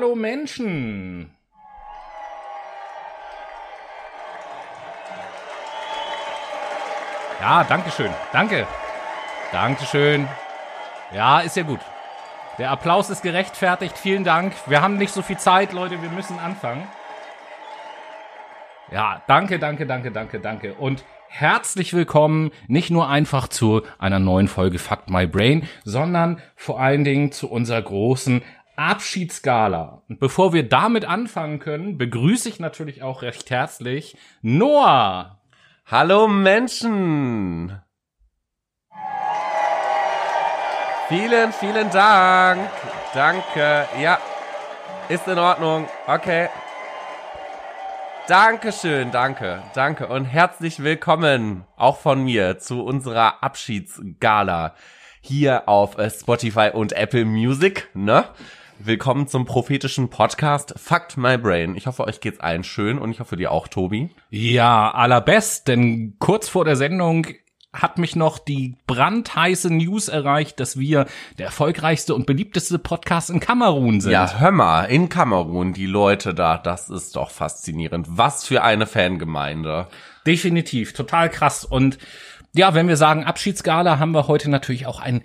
Hallo Menschen! Ja, danke schön. Danke. Dankeschön. Ja, ist ja gut. Der Applaus ist gerechtfertigt. Vielen Dank. Wir haben nicht so viel Zeit, Leute. Wir müssen anfangen. Ja, danke, danke, danke, danke, danke. Und herzlich willkommen nicht nur einfach zu einer neuen Folge Fuck My Brain, sondern vor allen Dingen zu unserer großen Abschiedsgala. Und bevor wir damit anfangen können, begrüße ich natürlich auch recht herzlich Noah. Hallo Menschen! Vielen, vielen Dank. Danke. Ja, ist in Ordnung. Okay. Dankeschön, danke, danke und herzlich willkommen auch von mir zu unserer Abschiedsgala hier auf äh, Spotify und Apple Music, ne? Willkommen zum prophetischen Podcast Fucked My Brain. Ich hoffe, euch geht's allen schön und ich hoffe dir auch, Tobi. Ja, allerbest, denn kurz vor der Sendung hat mich noch die brandheiße News erreicht, dass wir der erfolgreichste und beliebteste Podcast in Kamerun sind. Ja, hör mal, in Kamerun, die Leute da, das ist doch faszinierend. Was für eine Fangemeinde. Definitiv, total krass. Und ja, wenn wir sagen Abschiedsgala, haben wir heute natürlich auch ein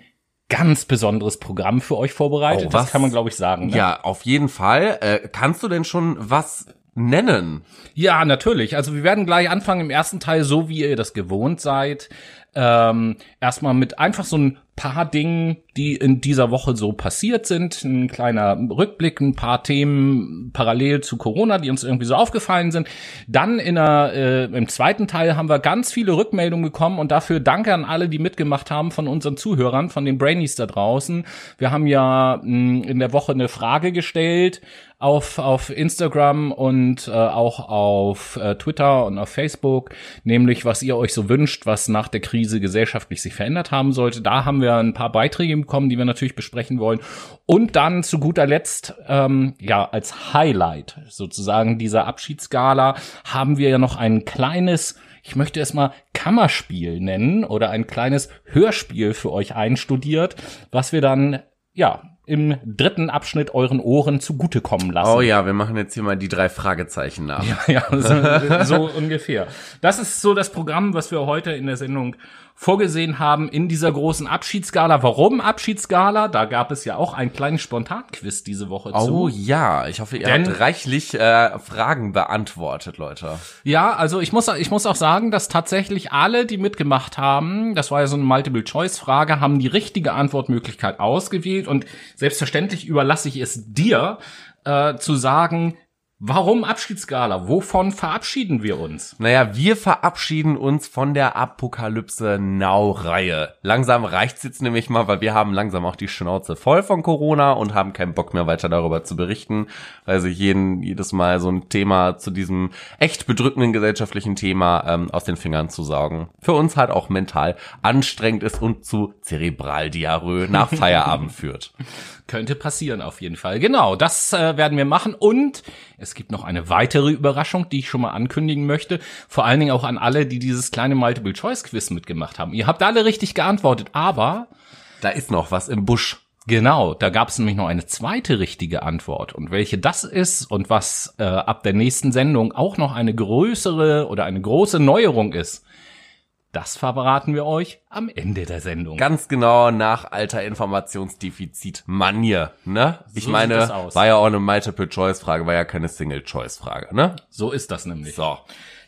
ganz besonderes Programm für euch vorbereitet. Oh, was? Das kann man, glaube ich, sagen. Ne? Ja, auf jeden Fall. Äh, kannst du denn schon was nennen? Ja, natürlich. Also wir werden gleich anfangen im ersten Teil, so wie ihr das gewohnt seid. Ähm, erstmal mit einfach so ein paar Dingen, die in dieser Woche so passiert sind. Ein kleiner Rückblick, ein paar Themen parallel zu Corona, die uns irgendwie so aufgefallen sind. Dann in der, äh, im zweiten Teil haben wir ganz viele Rückmeldungen bekommen und dafür danke an alle, die mitgemacht haben von unseren Zuhörern, von den Brainies da draußen. Wir haben ja mh, in der Woche eine Frage gestellt auf, auf Instagram und äh, auch auf äh, Twitter und auf Facebook, nämlich was ihr euch so wünscht, was nach der Krise gesellschaftlich sich verändert haben sollte. Da haben wir ein paar Beiträge bekommen, die wir natürlich besprechen wollen. Und dann zu guter Letzt, ähm, ja, als Highlight sozusagen dieser Abschiedsgala haben wir ja noch ein kleines ich möchte es mal Kammerspiel nennen oder ein kleines Hörspiel für euch einstudiert, was wir dann ja im dritten Abschnitt euren Ohren zugutekommen lassen. Oh ja, wir machen jetzt hier mal die drei Fragezeichen nach. Ja, ja so, so ungefähr. Das ist so das Programm, was wir heute in der Sendung vorgesehen haben in dieser großen Abschiedsgala. Warum Abschiedsgala? Da gab es ja auch einen kleinen Spontanquiz diese Woche Oh zu. ja, ich hoffe, ihr Denn- habt reichlich äh, Fragen beantwortet, Leute. Ja, also ich muss, ich muss auch sagen, dass tatsächlich alle, die mitgemacht haben, das war ja so eine Multiple-Choice-Frage, haben die richtige Antwortmöglichkeit ausgewählt und selbstverständlich überlasse ich es dir, äh, zu sagen, warum Abschiedsgala? Wovon verabschieden wir uns? Naja, wir verabschieden uns von der Apokalypse Now-Reihe. Langsam reicht's jetzt nämlich mal, weil wir haben langsam auch die Schnauze voll von Corona und haben keinen Bock mehr weiter darüber zu berichten, weil sich jeden, jedes Mal so ein Thema zu diesem echt bedrückenden gesellschaftlichen Thema ähm, aus den Fingern zu saugen. Für uns halt auch mental anstrengend ist und zu Zerebraldiarrhoe nach Feierabend führt. Könnte passieren auf jeden Fall. Genau, das äh, werden wir machen. Und es gibt noch eine weitere Überraschung, die ich schon mal ankündigen möchte. Vor allen Dingen auch an alle, die dieses kleine Multiple-Choice-Quiz mitgemacht haben. Ihr habt alle richtig geantwortet, aber Da ist noch was im Busch. Genau, da gab es nämlich noch eine zweite richtige Antwort. Und welche das ist und was äh, ab der nächsten Sendung auch noch eine größere oder eine große Neuerung ist, das verraten wir euch am Ende der Sendung. Ganz genau nach alter Informationsdefizit-Manier, ne? Ich So meine, war ja auch eine Multiple-Choice-Frage, war ja keine Single-Choice-Frage, ne? So ist das nämlich. So.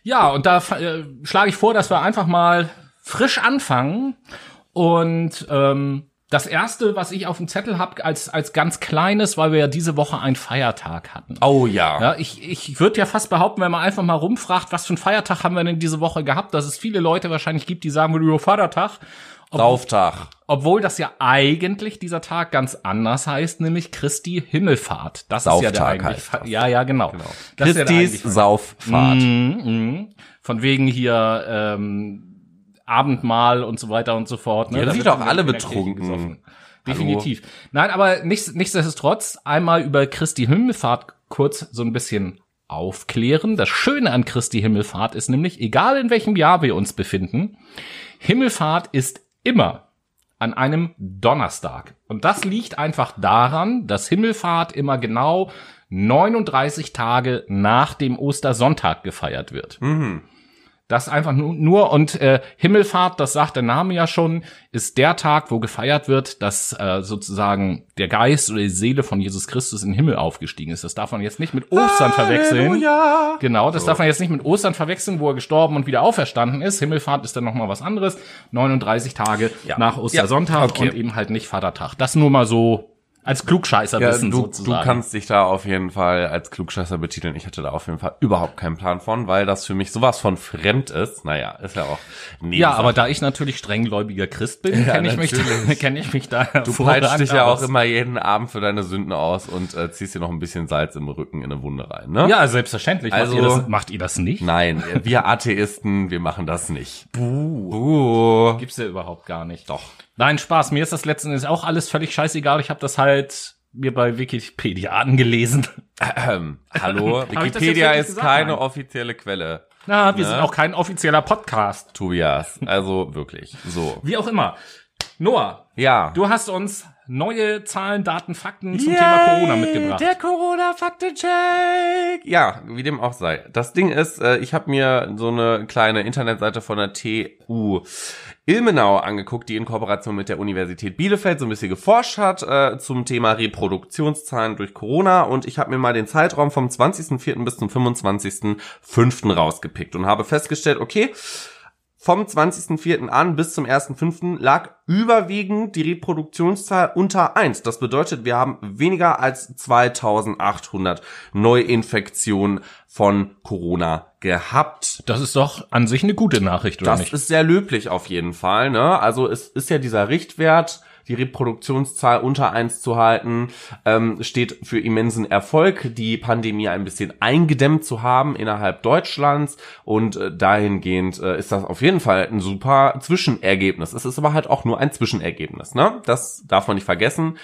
Ja, und da äh, schlage ich vor, dass wir einfach mal frisch anfangen. Und ähm, das erste, was ich auf dem Zettel habe, als, als ganz kleines, weil wir ja diese Woche einen Feiertag hatten. Oh ja. Ja, ich, ich würde ja fast behaupten, wenn man einfach mal rumfragt, was für einen Feiertag haben wir denn diese Woche gehabt, dass es viele Leute wahrscheinlich gibt, die sagen, würden, Vatertag. Ob, Sauftag. obwohl das ja eigentlich dieser Tag ganz anders heißt, nämlich Christi Himmelfahrt. Das ist ja der Sauftag eigentliche heißt. Ja, ja, genau. Ja der Christis eigentliche Sauffahrt. Mhm, mhm. Von wegen hier ähm, Abendmahl und so weiter und so fort. Ne? Ja, Da sind wird doch alle betrunken. Definitiv. Nein, aber nichts, nichtsdestotrotz einmal über Christi Himmelfahrt kurz so ein bisschen aufklären. Das Schöne an Christi Himmelfahrt ist nämlich, egal in welchem Jahr wir uns befinden, Himmelfahrt ist immer an einem Donnerstag. Und das liegt einfach daran, dass Himmelfahrt immer genau 39 Tage nach dem Ostersonntag gefeiert wird. Mhm. Das einfach nur, nur und äh, Himmelfahrt, das sagt der Name ja schon, ist der Tag, wo gefeiert wird, dass äh, sozusagen der Geist oder die Seele von Jesus Christus in den Himmel aufgestiegen ist. Das darf man jetzt nicht mit Ostern verwechseln. Halleluja. Genau, das So. darf man jetzt nicht mit Ostern verwechseln, wo er gestorben und wieder auferstanden ist. Himmelfahrt ist dann noch mal was anderes. 39 Tage Ja. nach Ostersonntag Ja, okay. und eben halt nicht Vatertag. Das nur mal so als Klugscheißer Ja, wissen du, du sozusagen. kannst dich da auf jeden Fall als Klugscheißer betiteln. Ich hatte da auf jeden Fall überhaupt keinen Plan von, weil das für mich sowas von fremd ist. Naja, ist ja auch ja, aber da ich natürlich strenggläubiger Christ bin, Ja, kenne ich mich, da- kenn ich mich da Du peitschst dich ja auch immer jeden Abend für deine Sünden aus und äh, ziehst dir noch ein bisschen Salz im Rücken in eine Wunde rein, ne? Ja, selbstverständlich. Also- macht, ihr das, macht ihr das nicht? Nein, wir Atheisten, wir machen das nicht. Buh. Buh. Gibt's ja überhaupt gar nicht. Doch. Nein, Spaß. Mir ist das letzten Endes auch alles völlig scheißegal. Ich habe das halt mir bei Wikipedia angelesen. Ähm, hallo, Wikipedia ist gesagt? keine Nein. offizielle Quelle, Na, wir Ne? sind auch kein offizieller Podcast. Tobias. Also wirklich. So. Wie auch immer. Noah, Ja. du hast uns neue Zahlen, Daten, Fakten zum Thema Corona mitgebracht. Der Corona-Faktencheck. Ja, wie dem auch sei. Das Ding ist, äh, ich habe mir so eine kleine Internetseite von der TU Ilmenau angeguckt, die in Kooperation mit der Universität Bielefeld so ein bisschen geforscht hat äh, zum Thema Reproduktionszahlen durch Corona. Und ich habe mir mal den Zeitraum vom 20.04. bis zum 25.05. rausgepickt und habe festgestellt, okay, vom 20.04. an bis zum 1.05. lag überwiegend die Reproduktionszahl unter 1. Das bedeutet, wir haben weniger als 2800 Neuinfektionen von Corona gehabt. Das ist doch an sich eine gute Nachricht, oder Das nicht? ist sehr löblich auf jeden Fall. Ne? Also es ist ja dieser Richtwert, die Reproduktionszahl unter eins zu halten, ähm, steht für immensen Erfolg, die Pandemie ein bisschen eingedämmt zu haben innerhalb Deutschlands. Und äh, dahingehend äh, ist das auf jeden Fall ein super Zwischenergebnis. Es ist aber halt auch nur ein Zwischenergebnis. Ne? Das darf man nicht vergessen.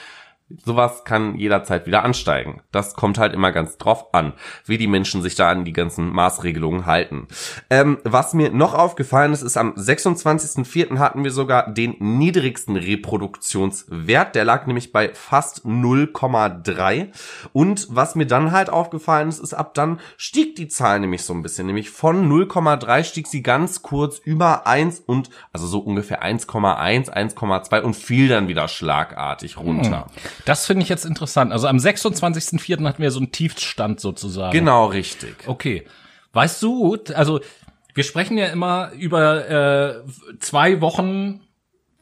Sowas kann jederzeit wieder ansteigen. Das kommt halt immer ganz drauf an, wie die Menschen sich da an die ganzen Maßregelungen halten. Ähm, was mir noch aufgefallen ist, ist am 26.04. hatten wir sogar den niedrigsten Reproduktionswert. Der lag nämlich bei fast 0,3. Und was mir dann halt aufgefallen ist, ist ab dann stieg die Zahl nämlich so ein bisschen. Nämlich von 0,3 stieg sie ganz kurz über 1 und also so ungefähr 1,1, 1,2 und fiel dann wieder schlagartig runter. Das finde ich jetzt interessant. Also am 26.04. hatten wir so einen Tiefstand sozusagen. Genau richtig. Okay. Weißt du, also wir sprechen ja immer über äh, zwei Wochen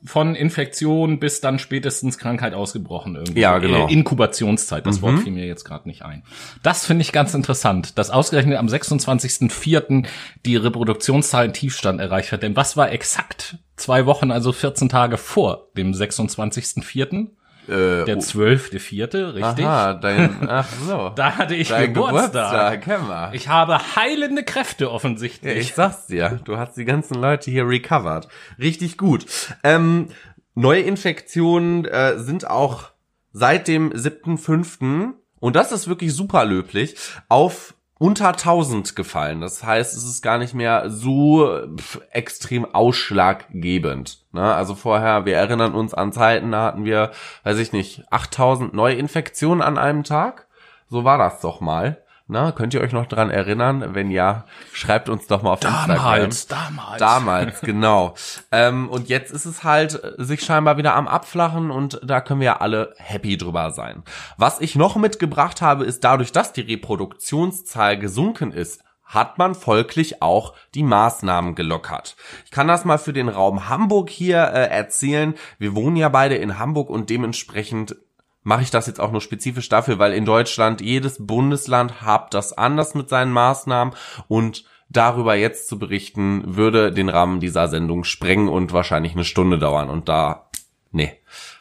von Infektion bis dann spätestens Krankheit ausgebrochen irgendwie. Ja, genau. Äh, Inkubationszeit, das Wort fiel mir jetzt gerade nicht ein. Das finde ich ganz interessant, dass ausgerechnet am 26.04. die Reproduktionszahl in Tiefstand erreicht hat. Denn was war exakt zwei Wochen, also 14 Tage vor dem 26.04.? Äh, Der 12.04., richtig? Aha, dein, ach so. Da hatte ich dein Geburtstag. Geburtstag. Ich habe heilende Kräfte Ja, offensichtlich. ich sag's dir, du hast die ganzen Leute hier recovered. Richtig gut. Ähm, neue Infektionen äh, sind auch seit dem 7.5. und das ist wirklich super löblich, auf unter 1000 gefallen. Das heißt, es ist gar nicht mehr so extrem ausschlaggebend. Ne? Also vorher, wir erinnern uns an Zeiten, da hatten wir, weiß ich nicht, 8000 Neuinfektionen an einem Tag. So war das doch mal. Na, könnt ihr euch noch dran erinnern? Wenn ja, schreibt uns doch mal auf Instagram. Damals, damals. Damals, genau. ähm, und jetzt ist es halt äh, sich scheinbar wieder am Abflachen und da können wir ja alle happy drüber sein. Was ich noch mitgebracht habe, ist dadurch, dass die Reproduktionszahl gesunken ist, hat man folglich auch die Maßnahmen gelockert. Ich kann das mal für den Raum Hamburg hier äh, erzählen. Wir wohnen ja beide in Hamburg und dementsprechend mache ich das jetzt auch nur spezifisch dafür, weil in Deutschland jedes Bundesland hat das anders mit seinen Maßnahmen und darüber jetzt zu berichten, würde den Rahmen dieser Sendung sprengen und wahrscheinlich eine Stunde dauern und da, nee.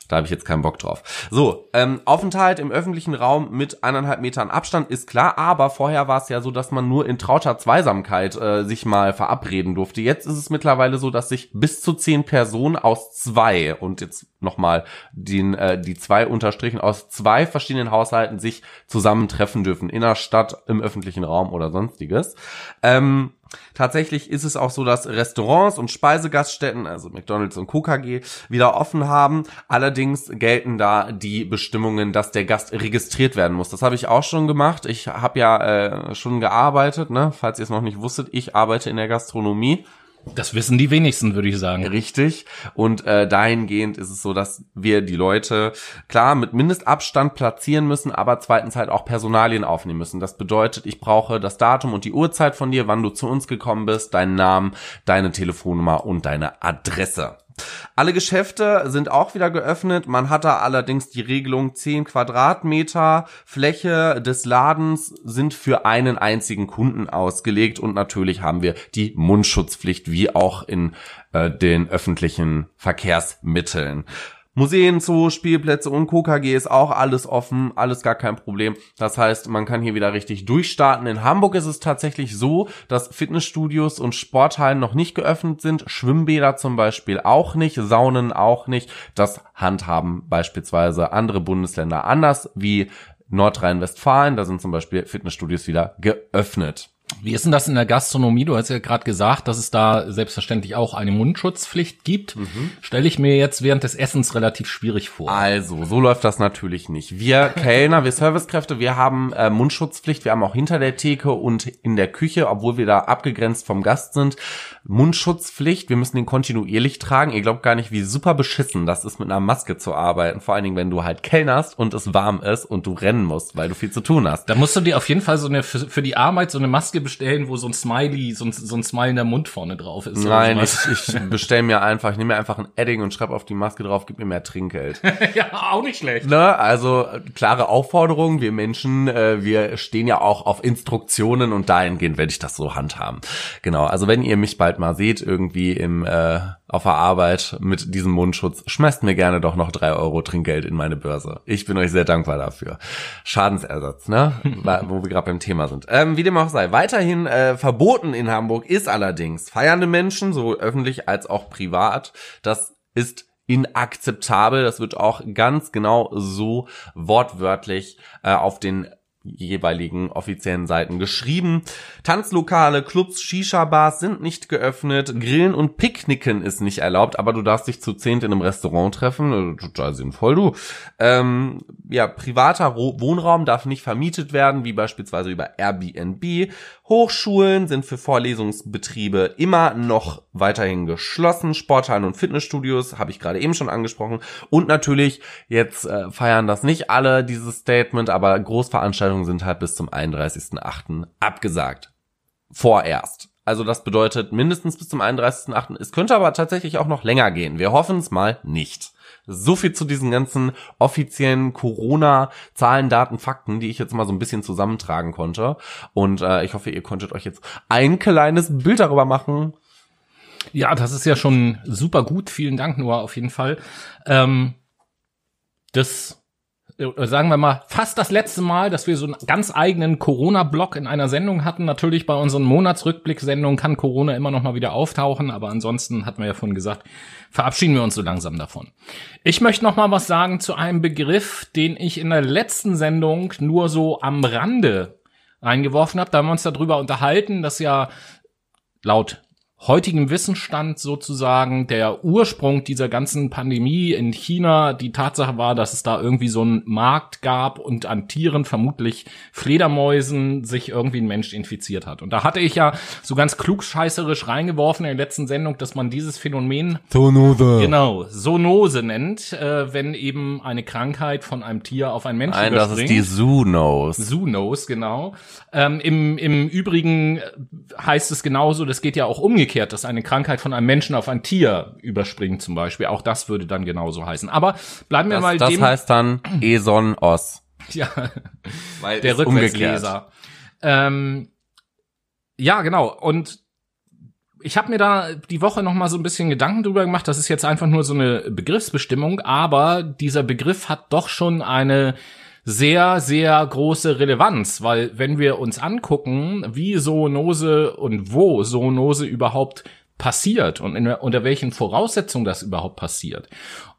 Da habe ich jetzt keinen Bock drauf. So, ähm, Aufenthalt im öffentlichen Raum mit eineinhalb Metern Abstand ist klar, aber vorher war es ja so, dass man nur in trauter Zweisamkeit äh, sich mal verabreden durfte. Jetzt ist es mittlerweile so, dass sich bis zu zehn Personen aus zwei und jetzt nochmal den, äh, die zwei unterstrichen aus zwei verschiedenen Haushalten sich zusammentreffen dürfen. In der Stadt, im öffentlichen Raum oder sonstiges. Ähm, Tatsächlich ist es auch so, dass Restaurants und Speisegaststätten, also McDonald's und KKG, wieder offen haben. Allerdings gelten da die Bestimmungen, dass der Gast registriert werden muss. Das habe ich auch schon gemacht. Ich habe ja äh, schon gearbeitet, ne? falls ihr es noch nicht wusstet. Ich arbeite in der Gastronomie das wissen die wenigsten, würde ich sagen. Richtig. Und äh, dahingehend ist es so, dass wir die Leute klar mit Mindestabstand platzieren müssen, aber zweitens halt auch Personalien aufnehmen müssen. Das bedeutet, ich brauche das Datum und die Uhrzeit von dir, wann du zu uns gekommen bist, deinen Namen, deine Telefonnummer und deine Adresse. Alle Geschäfte sind auch wieder geöffnet. Man hat da allerdings die Regelung 10 Quadratmeter Fläche des Ladens sind für einen einzigen Kunden ausgelegt und natürlich haben wir die Mundschutzpflicht wie auch in äh, den öffentlichen Verkehrsmitteln. Museen, Zoo, Spielplätze und KKG ist auch alles offen, alles gar kein Problem. Das heißt, man kann hier wieder richtig durchstarten. In Hamburg ist es tatsächlich so, dass Fitnessstudios und Sporthallen noch nicht geöffnet sind, Schwimmbäder zum Beispiel auch nicht, Saunen auch nicht. Das handhaben beispielsweise andere Bundesländer anders wie Nordrhein-Westfalen. Da sind zum Beispiel Fitnessstudios wieder geöffnet. Wie ist denn das in der Gastronomie? Du hast ja gerade gesagt, dass es da selbstverständlich auch eine Mundschutzpflicht gibt. Mhm. Stelle ich mir jetzt während des Essens relativ schwierig vor. Also, so läuft das natürlich nicht. Wir Kellner, wir Servicekräfte, wir haben äh, Mundschutzpflicht. Wir haben auch hinter der Theke und in der Küche, obwohl wir da abgegrenzt vom Gast sind, Mundschutzpflicht. Wir müssen den kontinuierlich tragen. Ihr glaubt gar nicht, wie super beschissen das ist, mit einer Maske zu arbeiten. Vor allen Dingen, wenn du halt kellnerst und es warm ist und du rennen musst, weil du viel zu tun hast. Da musst du dir auf jeden Fall so eine für, für die Arbeit so eine Maske bestellen, wo so ein Smiley, so ein, so ein Smile in der Mund vorne drauf ist. Nein, ich, ich bestell mir einfach, ich nehme mir einfach ein Edding und schreibe auf die Maske drauf, gib mir mehr Trinkgeld. ja, auch nicht schlecht. Ne? Also klare Aufforderung, wir Menschen, äh, wir stehen ja auch auf Instruktionen und dahingehend werde ich das so handhaben. Genau, also wenn ihr mich bald mal seht, irgendwie im äh, auf der Arbeit mit diesem Mundschutz, schmeißt mir gerne doch noch drei Euro Trinkgeld in meine Börse. Ich bin euch sehr dankbar dafür. Schadensersatz, ne? Wo wir gerade beim Thema sind. Ähm, wie dem auch sei. Weiterhin äh, verboten in Hamburg ist allerdings feiernde Menschen, sowohl öffentlich als auch privat. Das ist inakzeptabel. Das wird auch ganz genau so wortwörtlich äh, auf den jeweiligen offiziellen Seiten geschrieben. Tanzlokale, Clubs, Shisha-Bars sind nicht geöffnet. Grillen und Picknicken ist nicht erlaubt, aber du darfst dich zu zehnt in einem Restaurant treffen. Äh, total sinnvoll, du. Ähm, ja, privater Wohnraum darf nicht vermietet werden, wie beispielsweise über Airbnb. Hochschulen sind für Vorlesungsbetriebe immer noch weiterhin geschlossen. Sporthallen und Fitnessstudios habe ich gerade eben schon angesprochen. Und natürlich, jetzt äh, feiern das nicht alle, dieses Statement, aber Großveranstaltungen sind halt bis zum 31.8. abgesagt. Vorerst. Also das bedeutet mindestens bis zum 31.8. Es könnte aber tatsächlich auch noch länger gehen. Wir hoffen es mal nicht. So viel zu diesen ganzen offiziellen Corona-Zahlen, Daten, Fakten, die ich jetzt mal so ein bisschen zusammentragen konnte. Und äh, ich hoffe, ihr konntet euch jetzt ein kleines Bild darüber machen. Ja, das ist ja schon super gut. Vielen Dank, Noah, auf jeden Fall. Ähm, das sagen wir mal, fast das letzte Mal, dass wir so einen ganz eigenen Corona-Block in einer Sendung hatten. Natürlich bei unseren Monatsrückblick-Sendungen kann Corona immer noch mal wieder auftauchen, aber ansonsten hatten wir ja vorhin gesagt, verabschieden wir uns so langsam davon. Ich möchte noch mal was sagen zu einem Begriff, den ich in der letzten Sendung nur so am Rande eingeworfen habe. Da haben wir uns darüber unterhalten, dass ja laut heutigem Wissensstand sozusagen der Ursprung dieser ganzen Pandemie in China die Tatsache war, dass es da irgendwie so einen Markt gab und an Tieren, vermutlich Fledermäusen, sich irgendwie ein Mensch infiziert hat. Und da hatte ich ja so ganz klugscheißerisch reingeworfen in der letzten Sendung, dass man dieses Phänomen Zoonose. Genau, Zoonose nennt, äh, wenn eben eine Krankheit von einem Tier auf einen Menschen Nein, das ist die Zoonose. Zoonose, genau. Ähm, im, Im Übrigen heißt es genauso, das geht ja auch umgekehrt umgekehrt, dass eine Krankheit von einem Menschen auf ein Tier überspringt zum Beispiel. Auch das würde dann genauso heißen. Aber bleiben wir das, mal das dem. Das heißt dann Eson Os. Ja, Weil der Rückwärtsleser. Ähm, ja, genau. Und ich habe mir da die Woche noch mal so ein bisschen Gedanken drüber gemacht. Das ist jetzt einfach nur so eine Begriffsbestimmung, aber dieser Begriff hat doch schon eine sehr, sehr große Relevanz, weil wenn wir uns angucken, wie Zoonose und wo Zoonose überhaupt passiert und in, unter welchen Voraussetzungen das überhaupt passiert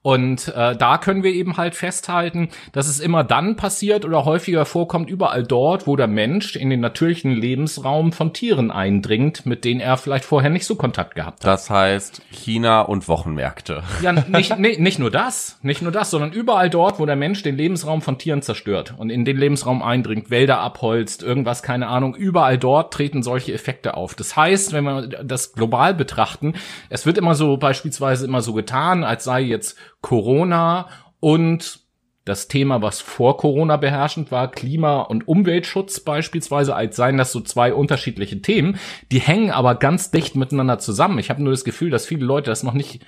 Und äh, da können wir eben halt festhalten, dass es immer dann passiert oder häufiger vorkommt, überall dort, wo der Mensch in den natürlichen Lebensraum von Tieren eindringt, mit denen er vielleicht vorher nicht so Kontakt gehabt hat. Das heißt China und Wochenmärkte. Ja, nicht, nicht, nicht nur das, nicht nur das, sondern überall dort, wo der Mensch den Lebensraum von Tieren zerstört und in den Lebensraum eindringt, Wälder abholzt, irgendwas, keine Ahnung, überall dort treten solche Effekte auf. Das heißt, wenn wir das global betrachten, es wird immer so beispielsweise immer so getan, als sei jetzt Corona und das Thema, was vor Corona beherrschend war, Klima- und Umweltschutz beispielsweise, als seien das so zwei unterschiedliche Themen. Die hängen aber ganz dicht miteinander zusammen. Ich habe nur das Gefühl, dass viele Leute das noch nicht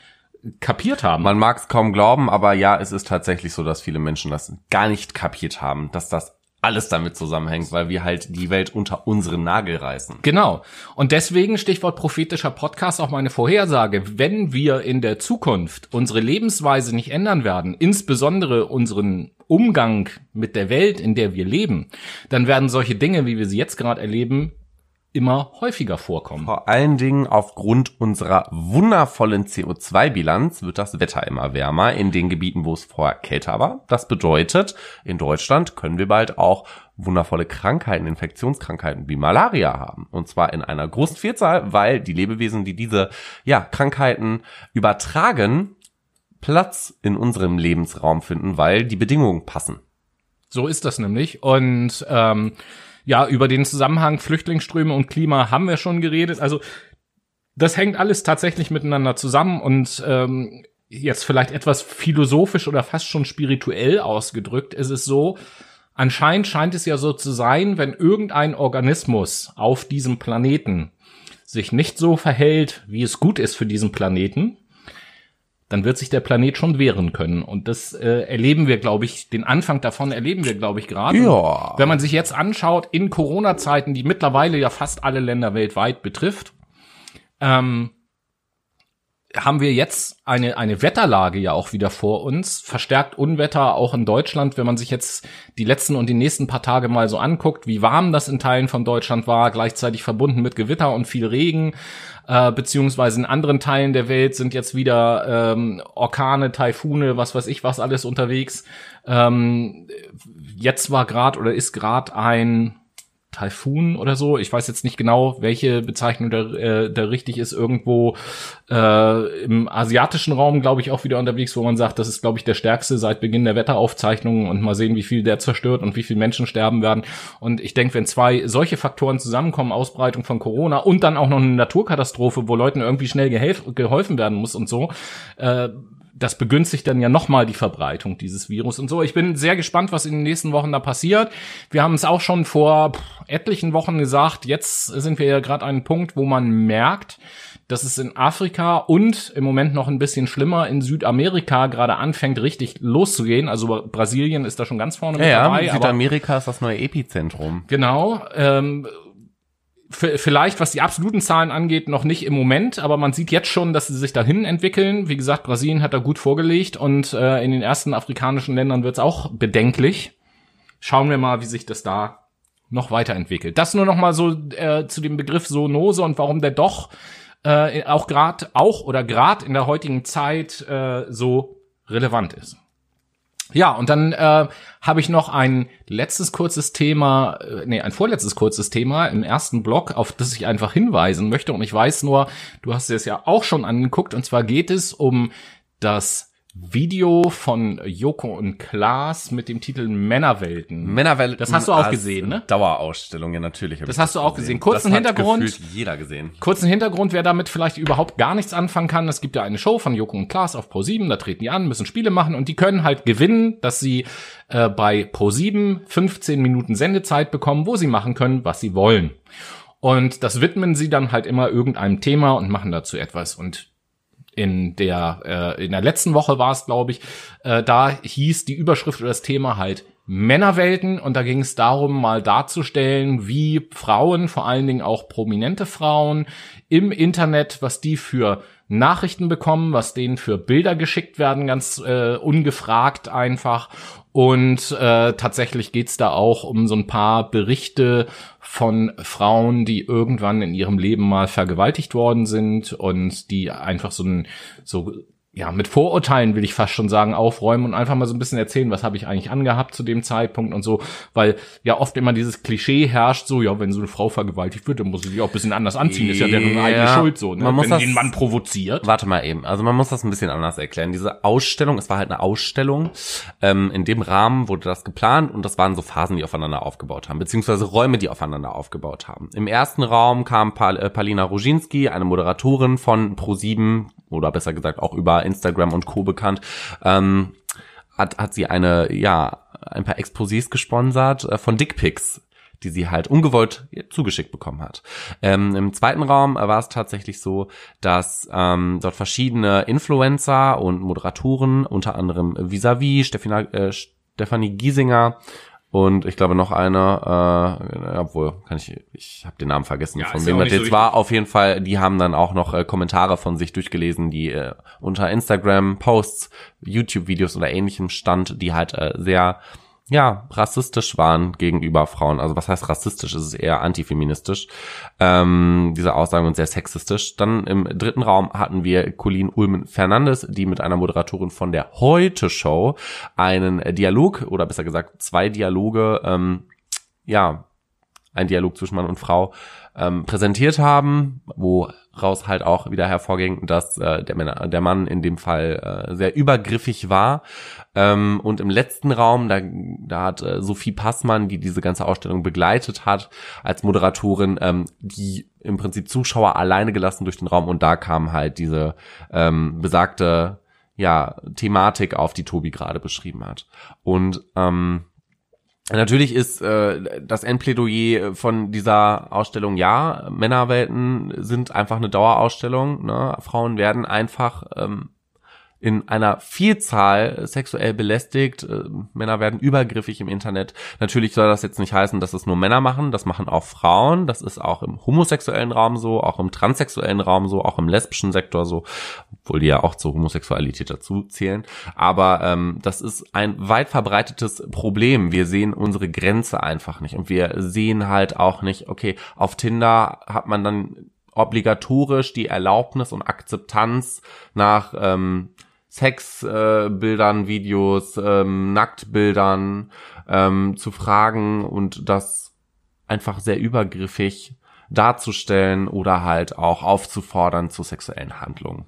kapiert haben. Man mag es kaum glauben, aber ja, es ist tatsächlich so, dass viele Menschen das gar nicht kapiert haben, dass das alles damit zusammenhängt, weil wir halt die Welt unter unseren Nagel reißen. Genau. Und deswegen Stichwort prophetischer Podcast auch meine Vorhersage. Wenn wir in der Zukunft unsere Lebensweise nicht ändern werden, insbesondere unseren Umgang mit der Welt, in der wir leben, dann werden solche Dinge, wie wir sie jetzt gerade erleben, immer häufiger vorkommen. Vor allen Dingen aufgrund unserer wundervollen CO2-Bilanz wird das Wetter immer wärmer in den Gebieten, wo es vorher kälter war. Das bedeutet, in Deutschland können wir bald auch wundervolle Krankheiten, Infektionskrankheiten wie Malaria haben. Und zwar in einer großen Vielzahl, weil die Lebewesen, die diese ja, Krankheiten übertragen, Platz in unserem Lebensraum finden, weil die Bedingungen passen. So ist das nämlich. Und ähm, ja, über den Zusammenhang Flüchtlingsströme und Klima haben wir schon geredet. Also das hängt alles tatsächlich miteinander zusammen und ähm, jetzt vielleicht etwas philosophisch oder fast schon spirituell ausgedrückt ist es so, anscheinend scheint es ja so zu sein, wenn irgendein Organismus auf diesem Planeten sich nicht so verhält, wie es gut ist für diesen Planeten, dann wird sich der Planet schon wehren können. Und das äh, erleben wir, glaube ich, den Anfang davon erleben wir, glaube ich, gerade. Ja. Wenn man sich jetzt anschaut, in Corona-Zeiten, die mittlerweile ja fast alle Länder weltweit betrifft, ähm, haben wir jetzt eine, eine Wetterlage ja auch wieder vor uns. Verstärkt Unwetter auch in Deutschland, wenn man sich jetzt die letzten und die nächsten paar Tage mal so anguckt, wie warm das in Teilen von Deutschland war, gleichzeitig verbunden mit Gewitter und viel Regen, äh, beziehungsweise in anderen Teilen der Welt sind jetzt wieder ähm, Orkane, Taifune, was weiß ich was alles unterwegs. Ähm, jetzt war gerade oder ist gerade ein Taifun oder so. Ich weiß jetzt nicht genau, welche Bezeichnung da, äh, da richtig ist. Irgendwo äh, im asiatischen Raum, glaube ich, auch wieder unterwegs, wo man sagt, das ist, glaube ich, der stärkste seit Beginn der Wetteraufzeichnungen und mal sehen, wie viel der zerstört und wie viele Menschen sterben werden. Und ich denke, wenn zwei solche Faktoren zusammenkommen, Ausbreitung von Corona und dann auch noch eine Naturkatastrophe, wo Leuten irgendwie schnell geholfen werden muss und so, äh, das begünstigt dann ja nochmal die Verbreitung dieses Virus und so. Ich bin sehr gespannt, was in den nächsten Wochen da passiert. Wir haben es auch schon vor etlichen Wochen gesagt. Jetzt sind wir ja gerade an einem Punkt, wo man merkt, dass es in Afrika und im Moment noch ein bisschen schlimmer in Südamerika gerade anfängt, richtig loszugehen. Also Brasilien ist da schon ganz vorne ja, mit dabei. Ja, Südamerika ist das neue Epizentrum. Genau. Ähm, vielleicht, was die absoluten Zahlen angeht, noch nicht im Moment, aber man sieht jetzt schon, dass sie sich dahin entwickeln. Wie gesagt, Brasilien hat da gut vorgelegt und äh, in den ersten afrikanischen Ländern wird es auch bedenklich. Schauen wir mal, wie sich das da noch weiterentwickelt. Das nur noch mal so äh, zu dem Begriff Zoonose und warum der doch äh, auch gerade auch oder gerade in der heutigen Zeit äh, so relevant ist. Ja, und dann äh, habe ich noch ein letztes kurzes Thema, äh, nee, ein vorletztes kurzes Thema im ersten Blog, auf das ich einfach hinweisen möchte. Und ich weiß nur, du hast es ja auch schon angeguckt, und zwar geht es um das Video von Joko und Klaas mit dem Titel Männerwelten. Männerwelten. Das hast du auch gesehen, ne? Dauerausstellung, ja natürlich. Das hast du auch gesehen. Kurzen das Hintergrund. Hat jeder gesehen. Kurzen Hintergrund, wer damit vielleicht überhaupt gar nichts anfangen kann. Es gibt ja eine Show von Joko und Klaas auf Pro7, da treten die an, müssen Spiele machen und die können halt gewinnen, dass sie äh, bei Pro7 15 Minuten Sendezeit bekommen, wo sie machen können, was sie wollen. Und das widmen sie dann halt immer irgendeinem Thema und machen dazu etwas. Und in der äh, in der letzten Woche war es, glaube ich, äh, da hieß die Überschrift oder das Thema halt Männerwelten. Und da ging es darum, mal darzustellen, wie Frauen, vor allen Dingen auch prominente Frauen im Internet, was die für Nachrichten bekommen, was denen für Bilder geschickt werden, ganz äh, ungefragt einfach. Und äh, tatsächlich geht's da auch um so ein paar Berichte von Frauen, die irgendwann in ihrem Leben mal vergewaltigt worden sind und die einfach so ein so ja, mit Vorurteilen will ich fast schon sagen, aufräumen und einfach mal so ein bisschen erzählen, was habe ich eigentlich angehabt zu dem Zeitpunkt und so, weil ja oft immer dieses Klischee herrscht, so, ja, wenn so eine Frau vergewaltigt wird, dann muss sie sich auch ein bisschen anders anziehen, ist ja deren Ja, eigene Schuld so, ne? man muss wenn das- den Mann provoziert. Warte mal eben. Also man muss das ein bisschen anders erklären. Diese Ausstellung, es war halt eine Ausstellung. Ähm, in dem Rahmen wurde das geplant und das waren so Phasen, die aufeinander aufgebaut haben, beziehungsweise Räume, die aufeinander aufgebaut haben. Im ersten Raum kam Pal äh, Palina Roginski, eine Moderatorin von Pro7 oder besser gesagt auch über Instagram und Co. bekannt. Ähm, hat, hat sie eine, ja, ein paar Exposés gesponsert äh, von Dickpics die sie halt ungewollt zugeschickt bekommen hat. Ähm, Im zweiten Raum war es tatsächlich so, dass ähm, dort verschiedene Influencer und Moderatoren, unter anderem Visavi, Stefania, äh, Stefanie Giesinger und ich glaube noch eine, äh, obwohl, kann ich, ich habe den Namen vergessen, Ja, von ja wem das nicht so jetzt war. Auf jeden Fall, die haben dann auch noch äh, Kommentare von sich durchgelesen, die äh, unter Instagram-Posts, YouTube-Videos oder ähnlichem stand, die halt äh, sehr ja, rassistisch waren gegenüber Frauen. Also was heißt rassistisch? Es ist eher antifeministisch. Ähm, diese Aussagen und sehr sexistisch. Dann im dritten Raum hatten wir Colleen Ulmen Fernandes, die mit einer Moderatorin von der Heute-Show einen Dialog oder besser gesagt zwei Dialoge, ähm, ja, ein Dialog zwischen Mann und Frau ähm, präsentiert haben, woraus halt auch wieder hervorging, dass äh, der, Männer, der Mann in dem Fall äh, sehr übergriffig war. Ähm, und im letzten Raum, da, da hat äh, Sophie Passmann, die diese ganze Ausstellung begleitet hat, als Moderatorin, ähm, die im Prinzip Zuschauer alleine gelassen durch den Raum und da kam halt diese ähm, besagte ja, Thematik auf, die Tobi gerade beschrieben hat. Und ähm, Natürlich ist äh, das Endplädoyer von dieser Ausstellung ja, Männerwelten sind einfach eine Dauerausstellung. Ne? Frauen werden einfach ähm, in einer Vielzahl sexuell belästigt. Äh, Männer werden übergriffig im Internet. Natürlich soll das jetzt nicht heißen, dass es nur Männer machen. Das machen auch Frauen. Das ist auch im homosexuellen Raum so, auch im transsexuellen Raum so, auch im lesbischen Sektor so, obwohl die ja auch zur Homosexualität dazu zählen. Aber ähm, das ist ein weit verbreitetes Problem. Wir sehen unsere Grenze einfach nicht. Und wir sehen halt auch nicht, okay, auf Tinder hat man dann obligatorisch die Erlaubnis und Akzeptanz nach ähm, Sexbildern, äh, Videos, ähm, Nacktbildern ähm, zu fragen und das einfach sehr übergriffig darzustellen oder halt auch aufzufordern zu sexuellen Handlungen.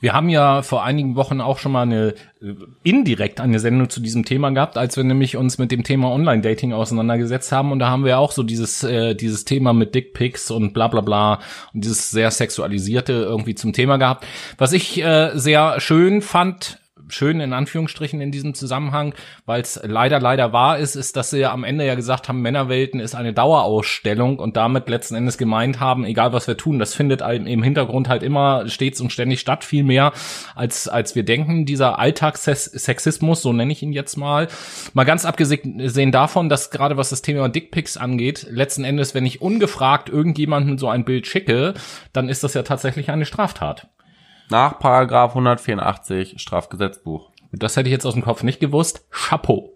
Wir haben ja vor einigen Wochen auch schon mal eine äh, indirekt eine Sendung zu diesem Thema gehabt, als wir nämlich uns mit dem Thema Online-Dating auseinandergesetzt haben und da haben wir auch so dieses äh, dieses Thema mit Dickpics und bla bla bla und dieses sehr sexualisierte irgendwie zum Thema gehabt. Was ich äh, sehr schön fand, schön in Anführungsstrichen in diesem Zusammenhang, weil es leider, leider wahr ist, ist, dass sie ja am Ende ja gesagt haben, Männerwelten ist eine Dauerausstellung und damit letzten Endes gemeint haben, egal was wir tun, das findet im Hintergrund halt immer stets und ständig statt, viel mehr als, als wir denken. Dieser Alltagssexismus, so nenne ich ihn jetzt mal, mal ganz abgesehen davon, dass gerade was das Thema Dickpics angeht, letzten Endes, wenn ich ungefragt irgendjemandem so ein Bild schicke, dann ist das ja tatsächlich eine Straftat. Nach Paragraph 184 Strafgesetzbuch. Das hätte ich jetzt aus dem Kopf nicht gewusst. Chapeau.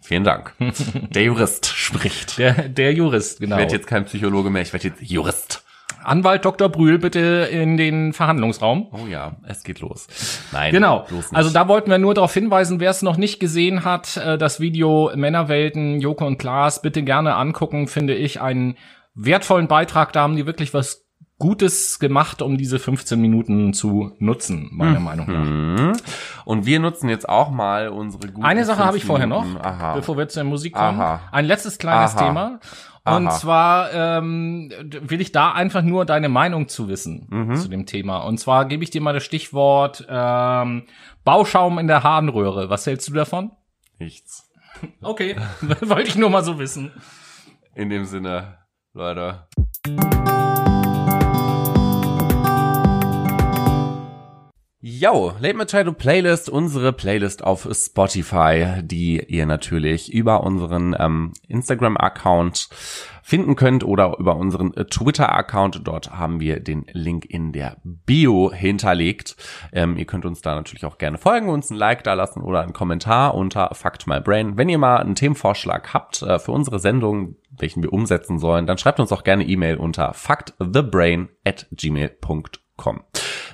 Vielen Dank. Der Jurist spricht. Der, der Jurist, genau. Ich werde jetzt kein Psychologe mehr, ich werde jetzt Jurist. Anwalt Dr. Brühl, bitte in den Verhandlungsraum. Oh ja, es geht los. Nein, Genau. Also da wollten wir nur darauf hinweisen, wer es noch nicht gesehen hat, äh, das Video Männerwelten, Joko und Klaas, bitte gerne angucken, finde ich einen wertvollen Beitrag. Da haben die wirklich was Gutes gemacht, um diese 15 Minuten zu nutzen, meiner Meinung nach. Mhm. Und wir nutzen jetzt auch mal unsere guten Eine Sache habe ich vorher noch. Aha. bevor wir zur Musik kommen. Aha. Ein letztes kleines Aha. Thema. Und Aha. zwar ähm, will ich da einfach nur deine Meinung zu wissen Mhm. zu dem Thema. Und zwar gebe ich dir mal das Stichwort ähm, Bauschaum in der Harnröhre. Was hältst du davon? Nichts. Okay, wollte ich nur mal so wissen. In dem Sinne, Leute. Yo, Late Machado Playlist, unsere Playlist auf Spotify, die ihr natürlich über unseren ähm, Instagram-Account finden könnt oder über unseren äh, Twitter-Account. Dort haben wir den Link in der Bio hinterlegt. Ähm, ihr könnt uns da natürlich auch gerne folgen, uns ein Like da lassen oder einen Kommentar unter Fact My Brain. Wenn ihr mal einen Themenvorschlag habt äh, für unsere Sendung, welchen wir umsetzen sollen, dann schreibt uns auch gerne E-Mail unter factthebrain at gmail.com.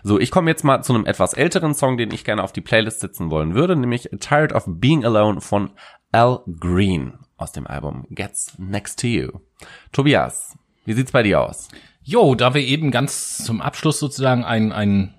So, ich komme jetzt mal zu einem etwas älteren Song, den ich gerne auf die Playlist setzen wollen würde, nämlich Tired of Being Alone von Al Green aus dem Album Gets Next to You. Tobias, wie sieht's bei dir aus? Jo, da wir eben ganz zum Abschluss sozusagen ein, ein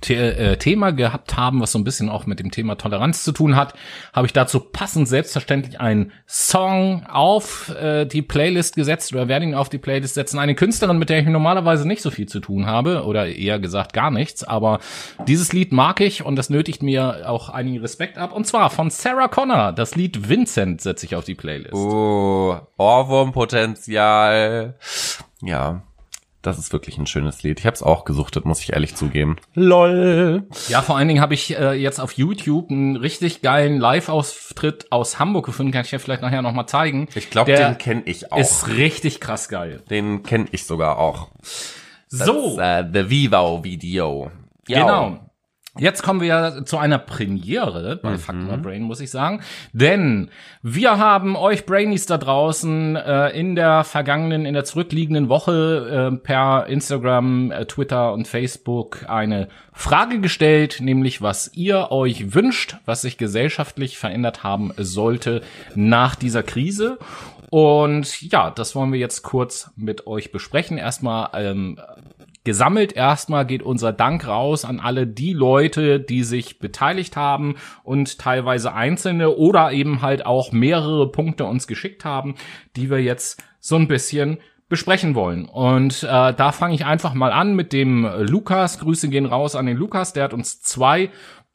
Thema gehabt haben, was so ein bisschen auch mit dem Thema Toleranz zu tun hat, habe ich dazu passend selbstverständlich einen Song auf äh, die Playlist gesetzt oder werde ihn auf die Playlist setzen. Eine Künstlerin, mit der ich normalerweise nicht so viel zu tun habe oder eher gesagt gar nichts, aber dieses Lied mag ich und das nötigt mir auch einigen Respekt ab. Und zwar von Sarah Connor. Das Lied Vincent setze ich auf die Playlist. Oh, Ohrwurmpotenzial. Ja, das ist wirklich ein schönes Lied. Ich habe es auch gesuchtet, muss ich ehrlich zugeben. LOL. Ja, vor allen Dingen habe ich äh, jetzt auf YouTube einen richtig geilen Live-Auftritt aus Hamburg gefunden. Kann ich ja vielleicht nachher noch mal zeigen. Ich glaube, den kenne ich auch. Ist richtig krass geil. Den kenne ich sogar auch. so. Das, äh, The Vivo Video. Genau. Jetzt kommen wir zu einer Premiere bei mhm. Fuck Brain, muss ich sagen. Denn wir haben euch Brainies da draußen äh, in der vergangenen, in der zurückliegenden Woche äh, per Instagram, äh, Twitter und Facebook eine Frage gestellt, nämlich was ihr euch wünscht, was sich gesellschaftlich verändert haben sollte nach dieser Krise. Und ja, das wollen wir jetzt kurz mit euch besprechen. Erstmal ähm, gesammelt erstmal geht unser Dank raus an alle die Leute, die sich beteiligt haben und teilweise einzelne oder eben halt auch mehrere Punkte uns geschickt haben, die wir jetzt so ein bisschen besprechen wollen. Und äh, da fange ich einfach mal an mit dem Lukas. Grüße gehen raus an den Lukas. Der hat uns zwei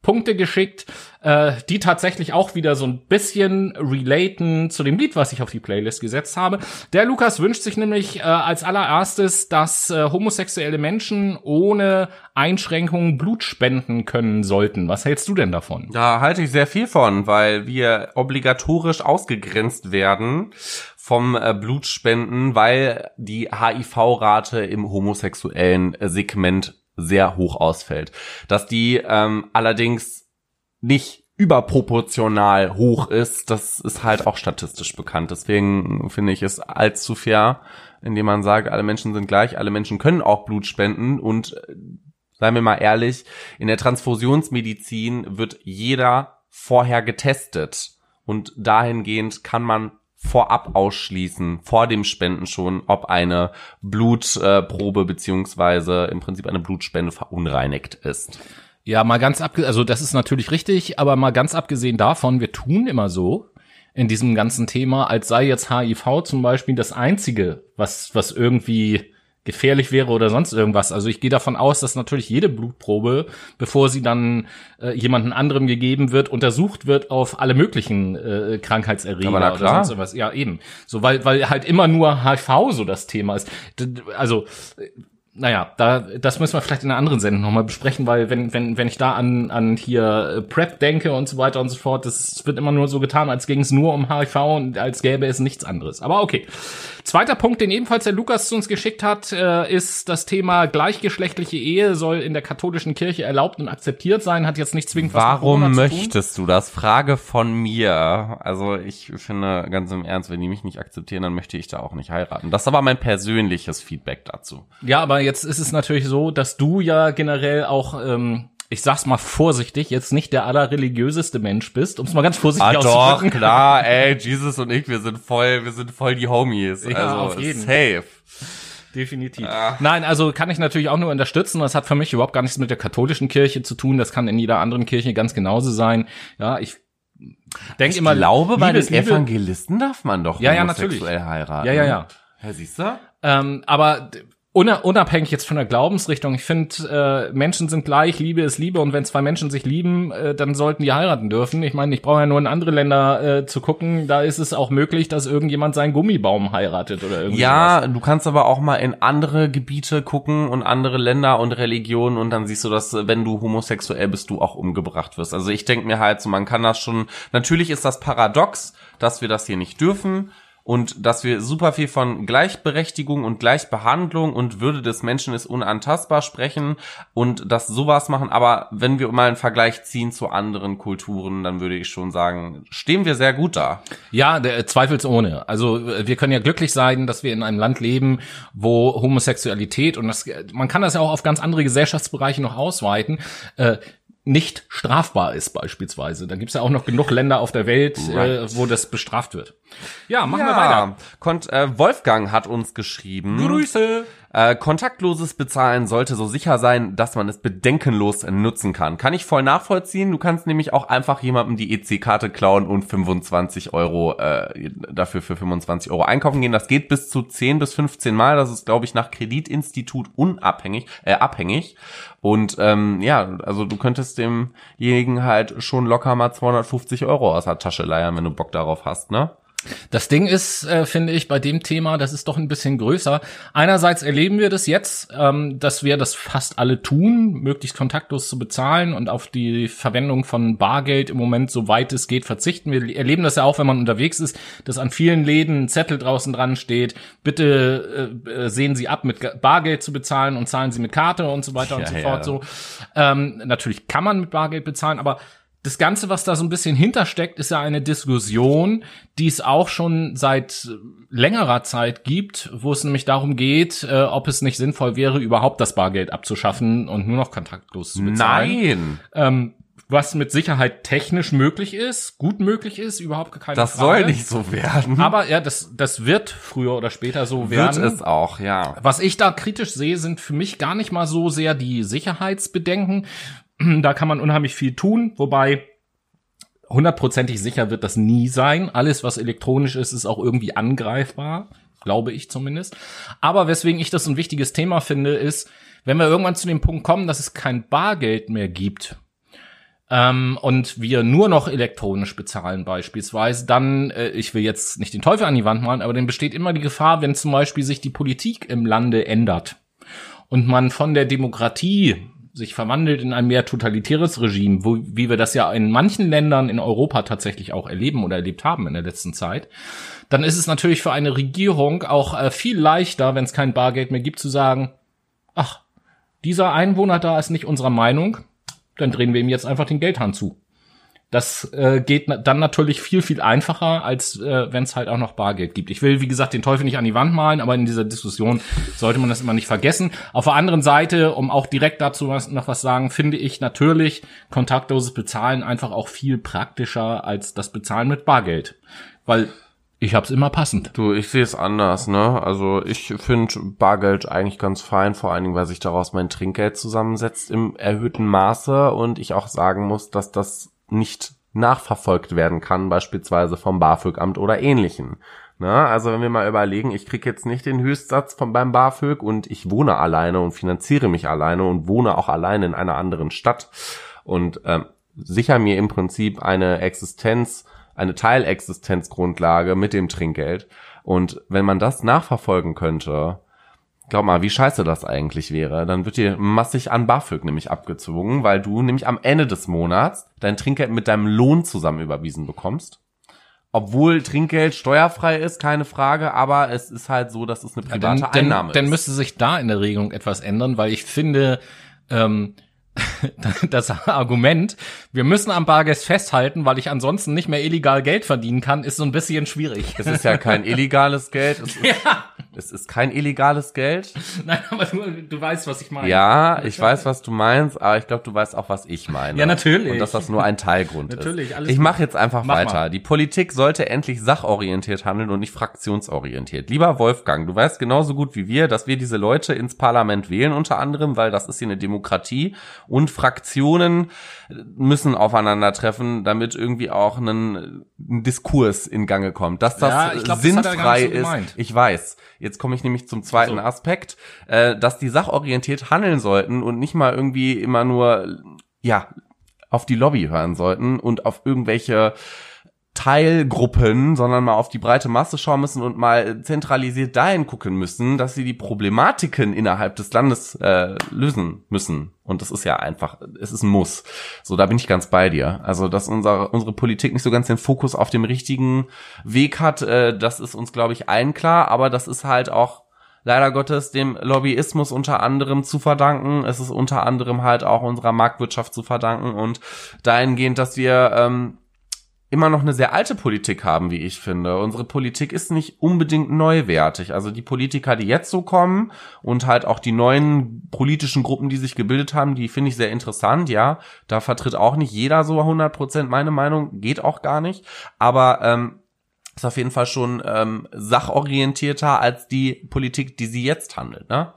Punkte geschickt, äh, die tatsächlich auch wieder so ein bisschen relaten zu dem Lied, was ich auf die Playlist gesetzt habe. Der Lukas wünscht sich nämlich äh, als allererstes, dass äh, homosexuelle Menschen ohne Einschränkungen Blut spenden können sollten. Was hältst du denn davon? Da halte ich sehr viel von, weil wir obligatorisch ausgegrenzt werden vom äh, Blutspenden, weil die HIV-Rate im homosexuellen äh, Segment sehr hoch ausfällt. Dass die ähm, allerdings nicht überproportional hoch ist, das ist halt auch statistisch bekannt. Deswegen finde ich es allzu fair, indem man sagt, alle Menschen sind gleich, alle Menschen können auch Blut spenden und äh, seien wir mal ehrlich, in der Transfusionsmedizin wird jeder vorher getestet und dahingehend kann man vorab ausschließen, vor dem Spenden schon, ob eine Blutprobe beziehungsweise im Prinzip eine Blutspende verunreinigt ist. Ja, mal ganz abgesehen, also das ist natürlich richtig, aber mal ganz abgesehen davon, wir tun immer so in diesem ganzen Thema, als sei jetzt HIV zum Beispiel das einzige, was, was irgendwie gefährlich wäre oder sonst irgendwas. Also ich gehe davon aus, dass natürlich jede Blutprobe, bevor sie dann äh, jemanden anderem gegeben wird, untersucht wird auf alle möglichen äh, Krankheitserreger oder sonst irgendwas. Ja, eben. So, weil, weil halt immer nur HIV so das Thema ist. Also naja, da, das müssen wir vielleicht in einer anderen Sendung nochmal besprechen, weil wenn, wenn, wenn ich da an, an hier äh, PrEP denke und so weiter und so fort, das wird immer nur so getan, als ging es nur um HIV und als gäbe es nichts anderes. Aber okay. Zweiter Punkt, den ebenfalls der Lukas zu uns geschickt hat, äh, ist das Thema gleichgeschlechtliche Ehe soll in der katholischen Kirche erlaubt und akzeptiert sein, hat jetzt nicht zwingend was Warum möchtest du das? Frage von mir. Also ich finde ganz im Ernst, wenn die mich nicht akzeptieren, dann möchte ich da auch nicht heiraten. Das ist aber mein persönliches Feedback dazu. Ja, aber jetzt ist es natürlich so, dass du ja generell auch ähm, ich sag's mal vorsichtig, jetzt nicht der allerreligiöseste Mensch bist, um es mal ganz vorsichtig ah, auszudrücken. doch, klar, ey, Jesus und ich, wir sind voll, wir sind voll die Homies. Ja, also, auf jeden. safe. Definitiv. Ja. Nein, also kann ich natürlich auch nur unterstützen. Das hat für mich überhaupt gar nichts mit der katholischen Kirche zu tun. Das kann in jeder anderen Kirche ganz genauso sein. Ja, ich denke immer. Ich glaube, bei den Evangelisten darf man doch ja, ja, natürlich. heiraten. Ja, ja, ja. Ja, siehst du? Ähm, aber unabhängig jetzt von der Glaubensrichtung, ich finde, äh, Menschen sind gleich, Liebe ist Liebe und wenn zwei Menschen sich lieben, äh, dann sollten die heiraten dürfen. Ich meine, ich brauche ja nur in andere Länder äh, zu gucken, da ist es auch möglich, dass irgendjemand seinen Gummibaum heiratet oder irgendwas. Ja, du kannst aber auch mal in andere Gebiete gucken und andere Länder und Religionen und dann siehst du, dass wenn du homosexuell bist, du auch umgebracht wirst. Also ich denke mir halt so, man kann das schon, natürlich ist das paradox, dass wir das hier nicht dürfen, und dass wir super viel von Gleichberechtigung und Gleichbehandlung und Würde des Menschen ist unantastbar sprechen und dass sowas machen. Aber wenn wir mal einen Vergleich ziehen zu anderen Kulturen, dann würde ich schon sagen, stehen wir sehr gut da. Ja, der, zweifelsohne. Also wir können ja glücklich sein, dass wir in einem Land leben, wo Homosexualität und das, man kann das ja auch auf ganz andere Gesellschaftsbereiche noch ausweiten. Äh, nicht strafbar ist beispielsweise. Da gibt's ja auch noch genug Länder auf der Welt, right. äh, wo das bestraft wird. Ja, machen ja, wir weiter. Kont äh, Wolfgang hat uns geschrieben. Grüße. Äh, kontaktloses Bezahlen sollte so sicher sein, dass man es bedenkenlos nutzen kann. Kann ich voll nachvollziehen. Du kannst nämlich auch einfach jemandem die EC-Karte klauen und 25 Euro äh, dafür für 25 Euro einkaufen gehen. Das geht bis zu 10 bis 15 Mal. Das ist, glaube ich, nach Kreditinstitut unabhängig, äh, abhängig. Und ähm, ja, also du könntest demjenigen halt schon locker mal 250 Euro aus der Tasche leiern, wenn du Bock darauf hast, ne? Das Ding ist, äh, finde ich, bei dem Thema, das ist doch ein bisschen größer. Einerseits erleben wir das jetzt, ähm, dass wir das fast alle tun, möglichst kontaktlos zu bezahlen und auf die Verwendung von Bargeld im Moment, soweit es geht, verzichten. Wir erleben das ja auch, wenn man unterwegs ist, dass an vielen Läden ein Zettel draußen dran steht, bitte äh, äh sehen Sie ab, mit Bargeld zu bezahlen und zahlen Sie mit Karte und so weiter ja, und so ja. fort. So ähm, Natürlich kann man mit Bargeld bezahlen, aber das Ganze, was da so ein bisschen hintersteckt, ist ja eine Diskussion, die es auch schon seit längerer Zeit gibt, wo es nämlich darum geht, äh, ob es nicht sinnvoll wäre, überhaupt das Bargeld abzuschaffen und nur noch kontaktlos zu bezahlen. Nein! Ähm, was mit Sicherheit technisch möglich ist, gut möglich ist, überhaupt keine das Frage. Das soll nicht so werden. Aber ja, das, das wird früher oder später so werden. Wird es auch, ja. Was ich da kritisch sehe, sind für mich gar nicht mal so sehr die Sicherheitsbedenken, Da kann man unheimlich viel tun, wobei hundertprozentig sicher wird das nie sein. Alles, was elektronisch ist, ist auch irgendwie angreifbar, glaube ich zumindest. Aber weswegen ich das ein wichtiges Thema finde, ist, wenn wir irgendwann zu dem Punkt kommen, dass es kein Bargeld mehr gibt, ähm, und wir nur noch elektronisch bezahlen beispielsweise, dann, äh, ich will jetzt nicht den Teufel an die Wand malen, aber dann besteht immer die Gefahr, wenn zum Beispiel sich die Politik im Lande ändert und man von der Demokratie sich verwandelt in ein mehr totalitäres Regime, wo, wie wir das ja in manchen Ländern in Europa tatsächlich auch erleben oder erlebt haben in der letzten Zeit, dann ist es natürlich für eine Regierung auch äh, viel leichter, wenn es kein Bargeld mehr gibt, zu sagen, ach, dieser Einwohner da ist nicht unserer Meinung, dann drehen wir ihm jetzt einfach den Geldhahn zu. Das äh, geht na dann natürlich viel, viel einfacher, als äh, wenn es halt auch noch Bargeld gibt. Ich will, wie gesagt, den Teufel nicht an die Wand malen, aber in dieser Diskussion sollte man das immer nicht vergessen. Auf der anderen Seite, um auch direkt dazu was, noch was sagen, finde ich natürlich kontaktloses Bezahlen einfach auch viel praktischer als das Bezahlen mit Bargeld. Weil ich hab's immer passend. Du, ich sehe es anders, ne? Also ich finde Bargeld eigentlich ganz fein, vor allen Dingen, weil sich daraus mein Trinkgeld zusammensetzt im erhöhten Maße und ich auch sagen muss, dass das nicht nachverfolgt werden kann, beispielsweise vom BAföG-Amt oder ähnlichen. Na, also wenn wir mal überlegen, ich krieg jetzt nicht den Höchstsatz von beim BAföG und ich wohne alleine und finanziere mich alleine und wohne auch alleine in einer anderen Stadt und ähm, sicher mir im Prinzip eine Existenz, eine Teilexistenzgrundlage mit dem Trinkgeld. Und wenn man das nachverfolgen könnte, Glaub mal, wie scheiße das eigentlich wäre. Dann wird dir massig an BAföG nämlich abgezogen, weil du nämlich am Ende des Monats dein Trinkgeld mit deinem Lohn zusammen überwiesen bekommst. Obwohl Trinkgeld steuerfrei ist, keine Frage, aber es ist halt so, dass es eine private ja, dann, Einnahme dann, ist. Dann müsste sich da in der Regelung etwas ändern, weil ich finde, ähm, das Argument, wir müssen am Bargeld festhalten, weil ich ansonsten nicht mehr illegal Geld verdienen kann, ist so ein bisschen schwierig. Es ist ja kein illegales Geld. Es ist, ja. Es ist kein illegales Geld. Nein, aber du, du weißt, was ich meine. Ja, ich weiß, was du meinst, aber ich glaube, du weißt auch, was ich meine. Ja, natürlich. Und dass das nur ein Teilgrund natürlich, ist. Alles ich mache jetzt einfach mach weiter. Mal. Die Politik sollte endlich sachorientiert handeln und nicht fraktionsorientiert. Lieber Wolfgang, du weißt genauso gut wie wir, dass wir diese Leute ins Parlament wählen, unter anderem, weil das ist hier eine Demokratie und Fraktionen müssen aufeinandertreffen, damit irgendwie auch ein, ein Diskurs in Gange kommt. Dass das ja, glaub, sinnfrei das so ist, ich weiß. Jetzt komme ich nämlich zum zweiten so. Aspekt, äh, dass die sachorientiert handeln sollten und nicht mal irgendwie immer nur, ja, auf die Lobby hören sollten und auf irgendwelche Teilgruppen, sondern mal auf die breite Masse schauen müssen und mal zentralisiert dahin gucken müssen, dass sie die Problematiken innerhalb des Landes äh, lösen müssen. Und das ist ja einfach, es ist ein Muss. So, da bin ich ganz bei dir. Also, dass unser, unsere Politik nicht so ganz den Fokus auf dem richtigen Weg hat, äh, das ist uns, glaube ich, allen klar. Aber das ist halt auch leider Gottes dem Lobbyismus unter anderem zu verdanken. Es ist unter anderem halt auch unserer Marktwirtschaft zu verdanken und dahingehend, dass wir ähm, immer noch eine sehr alte Politik haben, wie ich finde. Unsere Politik ist nicht unbedingt neuwertig. Also die Politiker, die jetzt so kommen und halt auch die neuen politischen Gruppen, die sich gebildet haben, die finde ich sehr interessant, ja. Da vertritt auch nicht jeder so 100 Prozent meine Meinung, geht auch gar nicht. Aber ähm, ist auf jeden Fall schon ähm, sachorientierter als die Politik, die sie jetzt handelt, ne?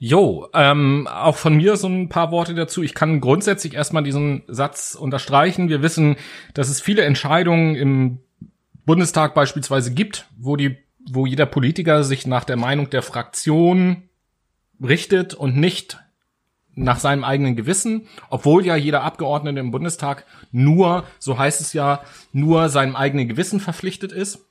Jo, ähm, auch von mir so ein paar Worte dazu. Ich kann grundsätzlich erstmal diesen Satz unterstreichen. Wir wissen, dass es viele Entscheidungen im Bundestag beispielsweise gibt, wo die, wo jeder Politiker sich nach der Meinung der Fraktion richtet und nicht nach seinem eigenen Gewissen, obwohl ja jeder Abgeordnete im Bundestag nur, so heißt es ja, nur seinem eigenen Gewissen verpflichtet ist.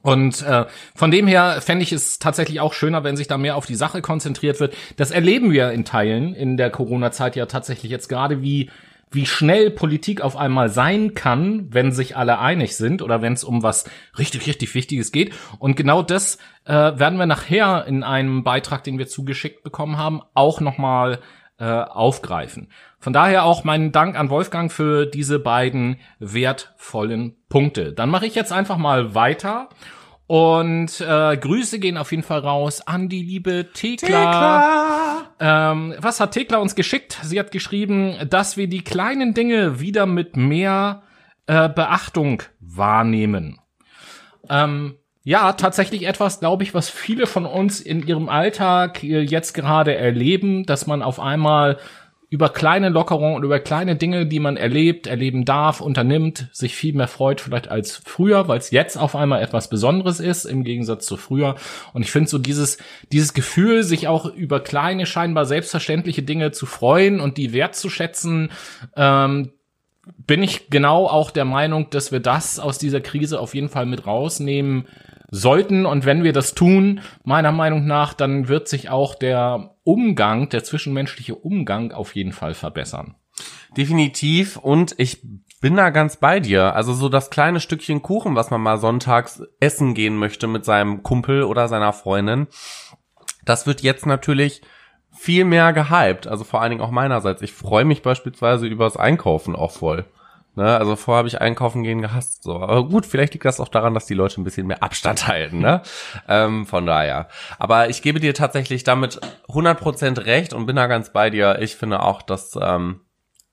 Und äh, von dem her fände ich es tatsächlich auch schöner, wenn sich da mehr auf die Sache konzentriert wird. Das erleben wir in Teilen in der Corona-Zeit ja tatsächlich jetzt gerade, wie wie schnell Politik auf einmal sein kann, wenn sich alle einig sind oder wenn es um was richtig, richtig Wichtiges geht. Und genau das äh, werden wir nachher in einem Beitrag, den wir zugeschickt bekommen haben, auch nochmal äh, aufgreifen. Von daher auch meinen Dank an Wolfgang für diese beiden wertvollen Punkte. Dann mache ich jetzt einfach mal weiter. Und äh, Grüße gehen auf jeden Fall raus an die liebe Thekla. Thekla. Ähm, was hat Thekla uns geschickt? Sie hat geschrieben, dass wir die kleinen Dinge wieder mit mehr äh, Beachtung wahrnehmen. Ähm, ja, tatsächlich etwas, glaube ich, was viele von uns in ihrem Alltag äh, jetzt gerade erleben, dass man auf einmal über kleine Lockerungen und über kleine Dinge, die man erlebt, erleben darf, unternimmt, sich viel mehr freut vielleicht als früher, weil es jetzt auf einmal etwas Besonderes ist im Gegensatz zu früher. Und ich finde so dieses dieses Gefühl, sich auch über kleine scheinbar selbstverständliche Dinge zu freuen und die wertzuschätzen, ähm, bin ich genau auch der Meinung, dass wir das aus dieser Krise auf jeden Fall mit rausnehmen sollten. Und wenn wir das tun, meiner Meinung nach, dann wird sich auch der Umgang, der zwischenmenschliche Umgang auf jeden Fall verbessern. Definitiv. Und ich bin da ganz bei dir. Also so das kleine Stückchen Kuchen, was man mal sonntags essen gehen möchte mit seinem Kumpel oder seiner Freundin, das wird jetzt natürlich viel mehr gehypt. Also vor allen Dingen auch meinerseits. Ich freue mich beispielsweise übers Einkaufen auch voll. Ne, also vorher habe ich einkaufen gehen gehasst. So. Aber gut, vielleicht liegt das auch daran, dass die Leute ein bisschen mehr Abstand halten. Ne? ähm, von daher. Aber ich gebe dir tatsächlich damit 100% recht und bin da ganz bei dir. Ich finde auch, dass ähm,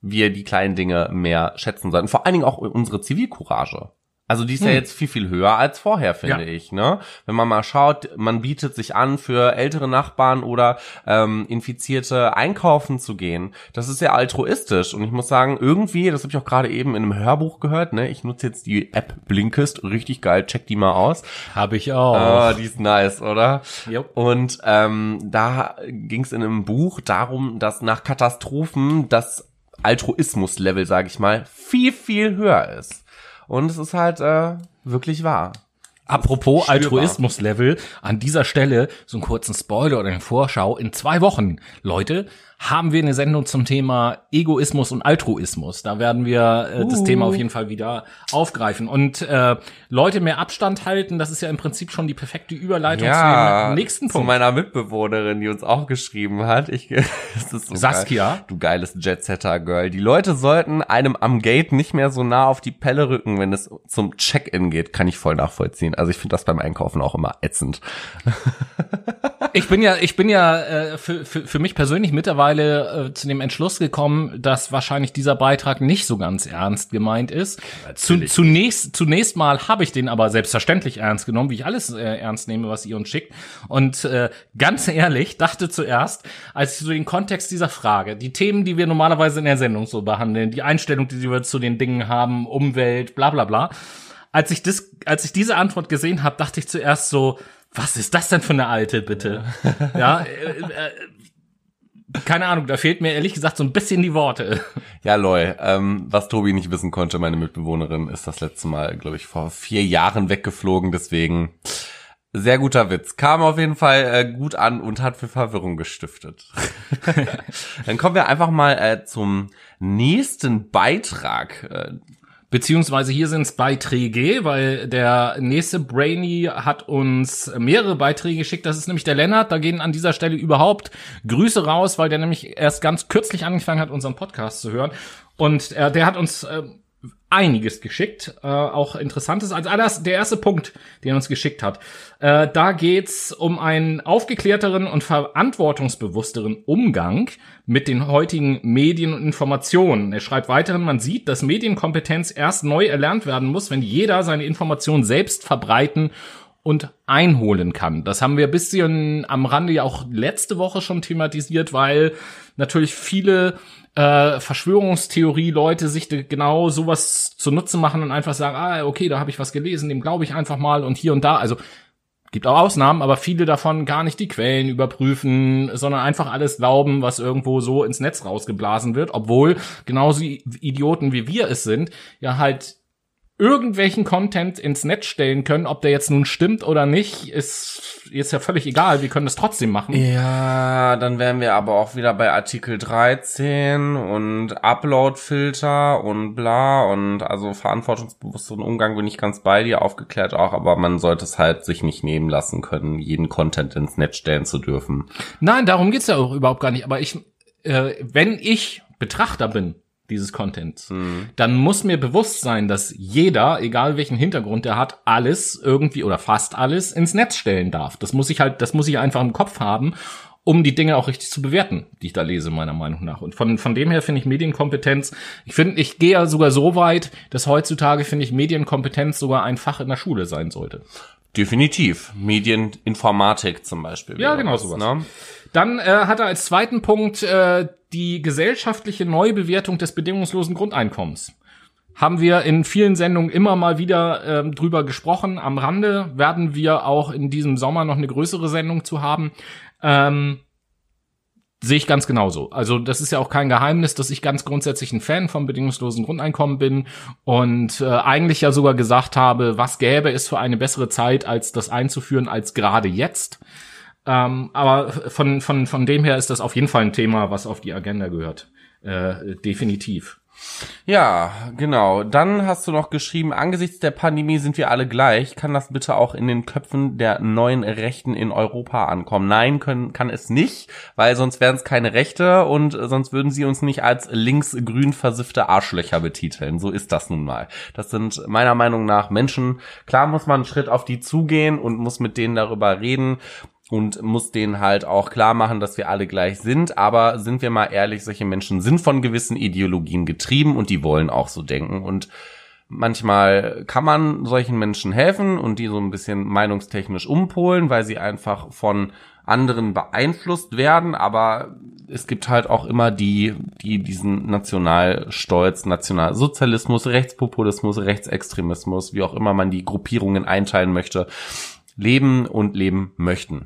wir die kleinen Dinge mehr schätzen sollten. Vor allen Dingen auch unsere Zivilcourage. Also die ist hm. ja jetzt viel, viel höher als vorher, finde ja. ich. Ne? Wenn man mal schaut, man bietet sich an, für ältere Nachbarn oder ähm, Infizierte einkaufen zu gehen. Das ist sehr altruistisch. Und ich muss sagen, irgendwie, das habe ich auch gerade eben in einem Hörbuch gehört, ne? ich nutze jetzt die App Blinkist, richtig geil, check die mal aus. Habe ich auch. Ah, die ist nice, oder? Yep. Und ähm, da ging es in einem Buch darum, dass nach Katastrophen das Altruismus-Level, sage ich mal, viel, viel höher ist. Und es ist halt äh, wirklich wahr. Apropos Altruismus-Level, an dieser Stelle so einen kurzen Spoiler oder eine Vorschau. In zwei Wochen, Leute, haben wir eine Sendung zum Thema Egoismus und Altruismus. Da werden wir äh, das uh. Thema auf jeden Fall wieder aufgreifen. Und äh, Leute mehr Abstand halten, das ist ja im Prinzip schon die perfekte Überleitung ja, zu dem nächsten Punkt. Zu meiner Mitbewohnerin, die uns auch geschrieben hat. Ich, das ist so Saskia. Geil. Du geiles Jetsetter-Girl. Die Leute sollten einem am Gate nicht mehr so nah auf die Pelle rücken, wenn es zum Check-in geht. Kann ich voll nachvollziehen. Also ich finde das beim Einkaufen auch immer ätzend. ich bin ja, ich bin ja äh, für, für, für mich persönlich mittlerweile äh, zu dem Entschluss gekommen, dass wahrscheinlich dieser Beitrag nicht so ganz ernst gemeint ist. Zu, zunächst, zunächst mal habe ich den aber selbstverständlich ernst genommen, wie ich alles äh, ernst nehme, was ihr uns schickt. Und äh, ganz ehrlich, dachte zuerst, als ich so den Kontext dieser Frage, die Themen, die wir normalerweise in der Sendung so behandeln, die Einstellung, die wir zu den Dingen haben, Umwelt, bla bla bla, als ich das, als ich diese Antwort gesehen habe, dachte ich zuerst so, was ist das denn für eine alte, bitte? Ja, ja äh, äh, keine Ahnung, da fehlt mir ehrlich gesagt so ein bisschen die Worte. Ja, Loy, ähm, was Tobi nicht wissen konnte, meine Mitbewohnerin, ist das letzte Mal, glaube ich, vor vier Jahren weggeflogen, deswegen sehr guter Witz. Kam auf jeden Fall äh, gut an und hat für Verwirrung gestiftet. Dann kommen wir einfach mal äh, zum nächsten Beitrag. Äh, Beziehungsweise hier sind es Beiträge, weil der nächste Brainy hat uns mehrere Beiträge geschickt. Das ist nämlich der Lennart. Da gehen an dieser Stelle überhaupt Grüße raus, weil der nämlich erst ganz kürzlich angefangen hat, unseren Podcast zu hören. Und äh, der hat uns äh, einiges geschickt, äh, auch interessantes. Als alles der erste Punkt, den er uns geschickt hat, äh, da geht's um einen aufgeklärteren und verantwortungsbewussteren Umgang mit den heutigen Medien und Informationen. Er schreibt weiterhin, man sieht, dass Medienkompetenz erst neu erlernt werden muss, wenn jeder seine Informationen selbst verbreiten und einholen kann. Das haben wir bisschen am Rande ja auch letzte Woche schon thematisiert, weil natürlich viele äh, Verschwörungstheorie-Leute sich genau sowas zunutze machen und einfach sagen, ah, okay, da habe ich was gelesen, dem glaube ich einfach mal und hier und da. Also gibt auch Ausnahmen, aber viele davon gar nicht die Quellen überprüfen, sondern einfach alles glauben, was irgendwo so ins Netz rausgeblasen wird, obwohl genauso Idioten wie wir es sind, ja halt irgendwelchen Content ins Netz stellen können, ob der jetzt nun stimmt oder nicht, ist jetzt ja völlig egal. Wir können das trotzdem machen. Ja, dann wären wir aber auch wieder bei Artikel 13 und Upload-Filter und bla und also verantwortungsbewussteren Umgang bin ich ganz bei dir, aufgeklärt auch, aber man sollte es halt sich nicht nehmen lassen können, jeden Content ins Netz stellen zu dürfen. Nein, darum geht's ja auch überhaupt gar nicht. Aber ich, äh, wenn ich Betrachter bin, dieses Contents, mhm. dann muss mir bewusst sein, dass jeder, egal welchen Hintergrund er hat, alles irgendwie oder fast alles ins Netz stellen darf. Das muss ich halt, das muss ich einfach im Kopf haben, um die Dinge auch richtig zu bewerten, die ich da lese, meiner Meinung nach. Und von, von dem her finde ich Medienkompetenz, ich finde, ich gehe ja sogar so weit, dass heutzutage finde ich Medienkompetenz sogar ein Fach in der Schule sein sollte. Definitiv. Medieninformatik zum Beispiel. Ja, genau was, sowas. Ne? Dann äh, hat er als zweiten Punkt äh, die gesellschaftliche Neubewertung des bedingungslosen Grundeinkommens. Haben wir in vielen Sendungen immer mal wieder äh, drüber gesprochen. Am Rande werden wir auch in diesem Sommer noch eine größere Sendung zu haben. Ähm, Sehe ich ganz genauso. Also das ist ja auch kein Geheimnis, dass ich ganz grundsätzlich ein Fan vom bedingungslosen Grundeinkommen bin und äh, eigentlich ja sogar gesagt habe, was gäbe es für eine bessere Zeit, als das einzuführen, als gerade jetzt. Ähm, aber von, von, von dem her ist das auf jeden Fall ein Thema, was auf die Agenda gehört. Äh, definitiv. Ja, genau. Dann hast du noch geschrieben, angesichts der Pandemie sind wir alle gleich. Kann das bitte auch in den Köpfen der neuen Rechten in Europa ankommen? Nein, können, kann es nicht, weil sonst wären es keine Rechte und sonst würden sie uns nicht als linksgrün versiffte Arschlöcher betiteln. So ist das nun mal. Das sind meiner Meinung nach Menschen. Klar muss man einen Schritt auf die zugehen und muss mit denen darüber reden und muss denen halt auch klar machen, dass wir alle gleich sind. Aber sind wir mal ehrlich, solche Menschen sind von gewissen Ideologien getrieben und die wollen auch so denken. Und manchmal kann man solchen Menschen helfen und die so ein bisschen meinungstechnisch umpolen, weil sie einfach von anderen beeinflusst werden. Aber es gibt halt auch immer die, die diesen Nationalstolz, Nationalsozialismus, Rechtspopulismus, Rechtsextremismus, wie auch immer man die Gruppierungen einteilen möchte, leben und leben möchten.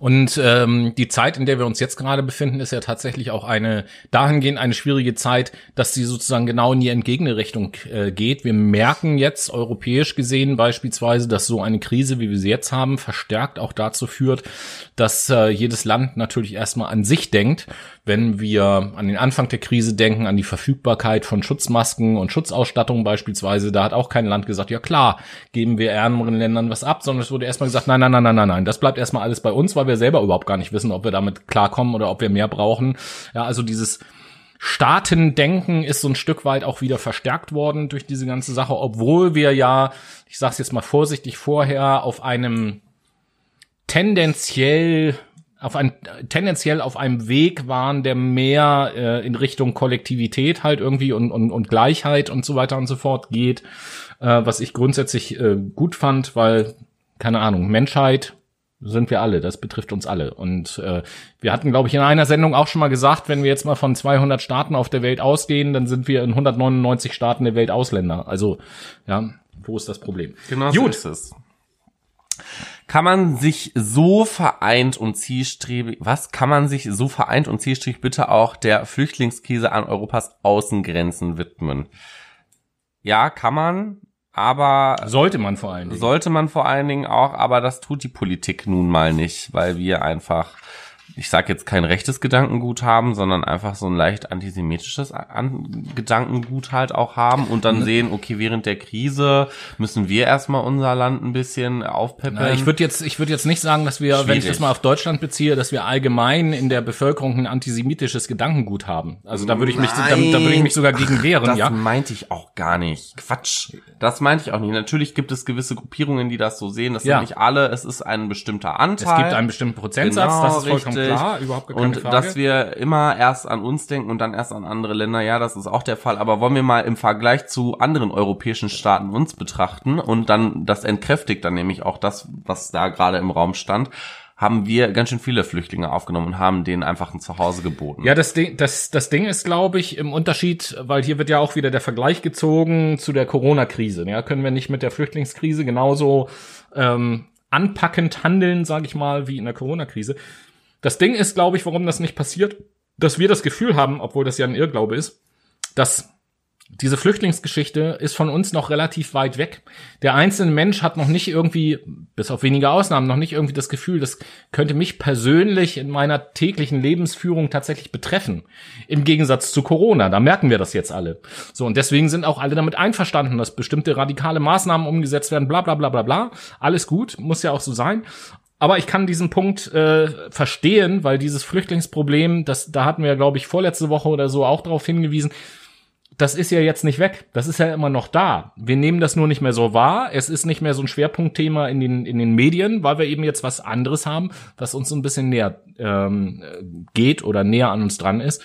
Und ähm, die Zeit, in der wir uns jetzt gerade befinden, ist ja tatsächlich auch eine dahingehend eine schwierige Zeit, dass sie sozusagen genau in die entgegene Richtung äh, geht. Wir merken jetzt europäisch gesehen beispielsweise, dass so eine Krise, wie wir sie jetzt haben, verstärkt auch dazu führt, dass äh, jedes Land natürlich erstmal an sich denkt. Wenn wir an den Anfang der Krise denken, an die Verfügbarkeit von Schutzmasken und Schutzausstattung beispielsweise, da hat auch kein Land gesagt, ja klar, geben wir ärmeren Ländern was ab, sondern es wurde erstmal gesagt, nein, nein, nein, nein, nein, nein, das bleibt erstmal alles bei uns, weil wir selber überhaupt gar nicht wissen, ob wir damit klarkommen oder ob wir mehr brauchen. Ja, also dieses Staatendenken ist so ein Stück weit auch wieder verstärkt worden durch diese ganze Sache, obwohl wir ja, ich sag's jetzt mal vorsichtig vorher, auf einem tendenziell auf ein, tendenziell auf einem Weg waren, der mehr äh, in Richtung Kollektivität halt irgendwie und, und, und Gleichheit und so weiter und so fort geht, äh, was ich grundsätzlich äh, gut fand, weil, keine Ahnung, Menschheit sind wir alle, das betrifft uns alle. Und äh, wir hatten, glaube ich, in einer Sendung auch schon mal gesagt, wenn wir jetzt mal von 200 Staaten auf der Welt ausgehen, dann sind wir in 199 Staaten der Welt Ausländer. Also, ja, wo ist das Problem? Genau Gut. so ist es. kann man sich so vereint und zielstrebig, was kann man sich so vereint und zielstrebig bitte auch der Flüchtlingskrise an Europas Außengrenzen widmen? Ja, kann man, aber sollte man vor allen Dingen. Sollte man vor allen Dingen auch, aber das tut die Politik nun mal nicht, weil wir einfach ich sage jetzt kein rechtes Gedankengut haben, sondern einfach so ein leicht antisemitisches An Gedankengut halt auch haben und dann sehen, okay, während der Krise müssen wir erstmal unser Land ein bisschen aufpeppeln. Na, ich würde jetzt, ich würde jetzt nicht sagen, dass wir, Schwierig. wenn ich das mal auf Deutschland beziehe, dass wir allgemein in der Bevölkerung ein antisemitisches Gedankengut haben. Also da würde ich mich, da, da würde ich mich sogar gegen wehren, das ja. Das meinte ich auch gar nicht. Quatsch. Das meinte ich auch nicht. Natürlich gibt es gewisse Gruppierungen, die das so sehen. Das ja. sind nicht alle. Es ist ein bestimmter Anteil. Es gibt einen bestimmten Prozentsatz. Genau, das ist vollkommen richtig. Klar. Überhaupt keine und Frage. dass wir immer erst an uns denken und dann erst an andere Länder. Ja, das ist auch der Fall. Aber wollen wir mal im Vergleich zu anderen europäischen Staaten uns betrachten und dann das entkräftigt dann nämlich auch das, was da gerade im Raum stand haben wir ganz schön viele Flüchtlinge aufgenommen und haben denen einfach ein Zuhause geboten. Ja, das Ding, das, das Ding ist, glaube ich, im Unterschied, weil hier wird ja auch wieder der Vergleich gezogen zu der Corona-Krise. Ja, können wir nicht mit der Flüchtlingskrise genauso ähm, anpackend handeln, sage ich mal, wie in der Corona-Krise. Das Ding ist, glaube ich, warum das nicht passiert, dass wir das Gefühl haben, obwohl das ja ein Irrglaube ist, dass diese Flüchtlingsgeschichte ist von uns noch relativ weit weg. Der einzelne Mensch hat noch nicht irgendwie, bis auf wenige Ausnahmen, noch nicht irgendwie das Gefühl, das könnte mich persönlich in meiner täglichen Lebensführung tatsächlich betreffen. Im Gegensatz zu Corona, da merken wir das jetzt alle. So, und deswegen sind auch alle damit einverstanden, dass bestimmte radikale Maßnahmen umgesetzt werden, bla bla bla bla bla. Alles gut, muss ja auch so sein. Aber ich kann diesen Punkt äh, verstehen, weil dieses Flüchtlingsproblem, das, da hatten wir, glaube ich, vorletzte Woche oder so auch darauf hingewiesen, das ist ja jetzt nicht weg. Das ist ja immer noch da. Wir nehmen das nur nicht mehr so wahr. Es ist nicht mehr so ein Schwerpunktthema in den, in den Medien, weil wir eben jetzt was anderes haben, was uns so ein bisschen näher ähm, geht oder näher an uns dran ist.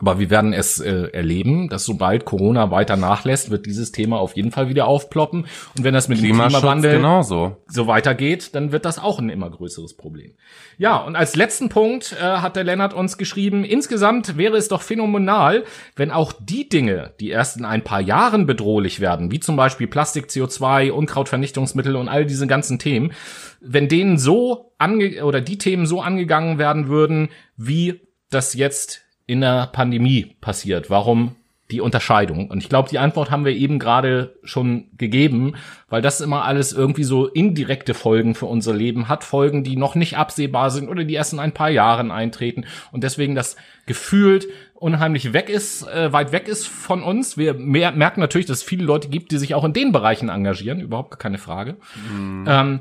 Aber wir werden es äh, erleben, dass sobald Corona weiter nachlässt, wird dieses Thema auf jeden Fall wieder aufploppen. Und wenn das mit dem Klimawandel genauso. so weitergeht, dann wird das auch ein immer größeres Problem. Ja, und als letzten Punkt äh, hat der Lennart uns geschrieben, insgesamt wäre es doch phänomenal, wenn auch die Dinge, die erst in ein paar Jahren bedrohlich werden, wie zum Beispiel Plastik, CO2, Unkrautvernichtungsmittel und all diese ganzen Themen, wenn denen so ange oder die Themen so angegangen werden würden, wie das jetzt in der Pandemie passiert? Warum die Unterscheidung? Und ich glaube, die Antwort haben wir eben gerade schon gegeben, weil das immer alles irgendwie so indirekte Folgen für unser Leben hat, Folgen, die noch nicht absehbar sind oder die erst in ein paar Jahren eintreten und deswegen das gefühlt unheimlich weg ist, äh, weit weg ist von uns. Wir mehr, merken natürlich, dass es viele Leute gibt, die sich auch in den Bereichen engagieren, überhaupt keine Frage. Mhm. Ähm,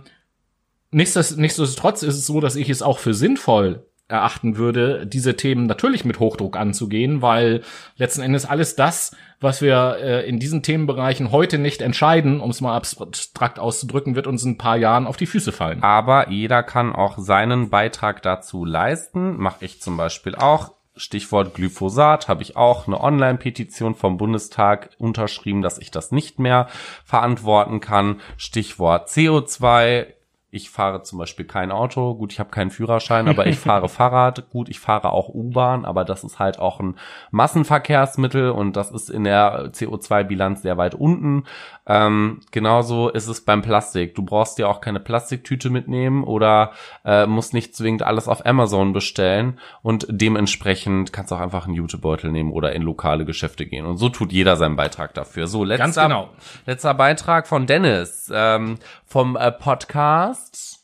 nichtsdestotrotz ist es so, dass ich es auch für sinnvoll erachten würde, diese Themen natürlich mit Hochdruck anzugehen, weil letzten Endes alles das, was wir äh, in diesen Themenbereichen heute nicht entscheiden, um es mal abstrakt auszudrücken, wird uns in ein paar Jahren auf die Füße fallen. Aber jeder kann auch seinen Beitrag dazu leisten. Mache ich zum Beispiel auch. Stichwort Glyphosat habe ich auch eine Online-Petition vom Bundestag unterschrieben, dass ich das nicht mehr verantworten kann. Stichwort CO2 ich fahre zum Beispiel kein Auto. Gut, ich habe keinen Führerschein, aber ich fahre Fahrrad. Gut, ich fahre auch U-Bahn, aber das ist halt auch ein Massenverkehrsmittel und das ist in der CO2-Bilanz sehr weit unten. Ähm, genauso ist es beim Plastik. Du brauchst dir auch keine Plastiktüte mitnehmen oder äh, musst nicht zwingend alles auf Amazon bestellen und dementsprechend kannst du auch einfach einen Jutebeutel nehmen oder in lokale Geschäfte gehen. Und so tut jeder seinen Beitrag dafür. So, letzter, genau. letzter Beitrag von Dennis ähm, vom äh, Podcast.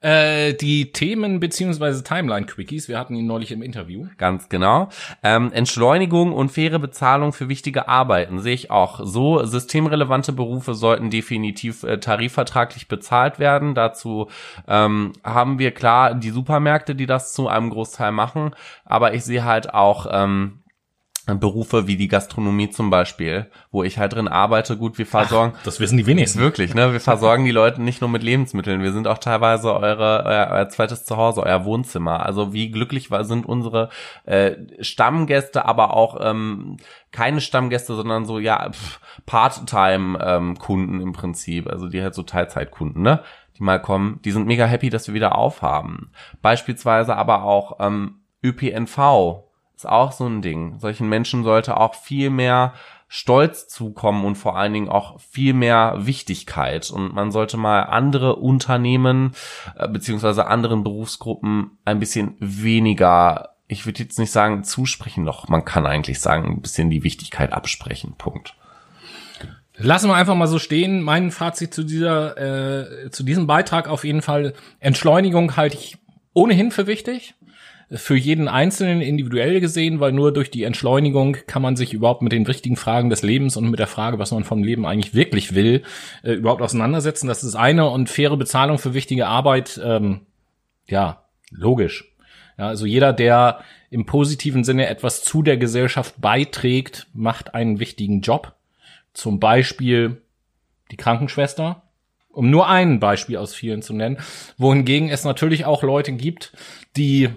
Äh, die Themen beziehungsweise Timeline-Quickies, wir hatten ihn neulich im Interview. Ganz genau. Ähm, Entschleunigung und faire Bezahlung für wichtige Arbeiten sehe ich auch. So systemrelevante Berufe sollten definitiv äh, tarifvertraglich bezahlt werden. Dazu ähm, haben wir klar die Supermärkte, die das zu einem Großteil machen. Aber ich sehe halt auch ähm, Berufe wie die Gastronomie zum Beispiel, wo ich halt drin arbeite. Gut, wir versorgen. Ach, das wissen die wenigsten. Wirklich, ne? Wir versorgen die Leute nicht nur mit Lebensmitteln. Wir sind auch teilweise eure, euer, euer zweites Zuhause, euer Wohnzimmer. Also wie glücklich sind unsere äh, Stammgäste, aber auch ähm, keine Stammgäste, sondern so, ja, Part-Time-Kunden ähm, im Prinzip. Also die halt so Teilzeitkunden, ne? Die mal kommen. Die sind mega happy, dass wir wieder aufhaben. Beispielsweise aber auch ähm, ÖPNV ist auch so ein Ding. Solchen Menschen sollte auch viel mehr Stolz zukommen und vor allen Dingen auch viel mehr Wichtigkeit. Und man sollte mal andere Unternehmen äh, beziehungsweise anderen Berufsgruppen ein bisschen weniger, ich würde jetzt nicht sagen zusprechen, doch man kann eigentlich sagen, ein bisschen die Wichtigkeit absprechen. Punkt. Lassen wir einfach mal so stehen. Mein Fazit zu dieser, äh, zu diesem Beitrag auf jeden Fall. Entschleunigung halte ich ohnehin für wichtig für jeden Einzelnen individuell gesehen, weil nur durch die Entschleunigung kann man sich überhaupt mit den wichtigen Fragen des Lebens und mit der Frage, was man vom Leben eigentlich wirklich will, äh, überhaupt auseinandersetzen. Das ist eine und faire Bezahlung für wichtige Arbeit, ähm, ja, logisch. Ja, also jeder, der im positiven Sinne etwas zu der Gesellschaft beiträgt, macht einen wichtigen Job. Zum Beispiel die Krankenschwester, um nur ein Beispiel aus vielen zu nennen, wohingegen es natürlich auch Leute gibt, die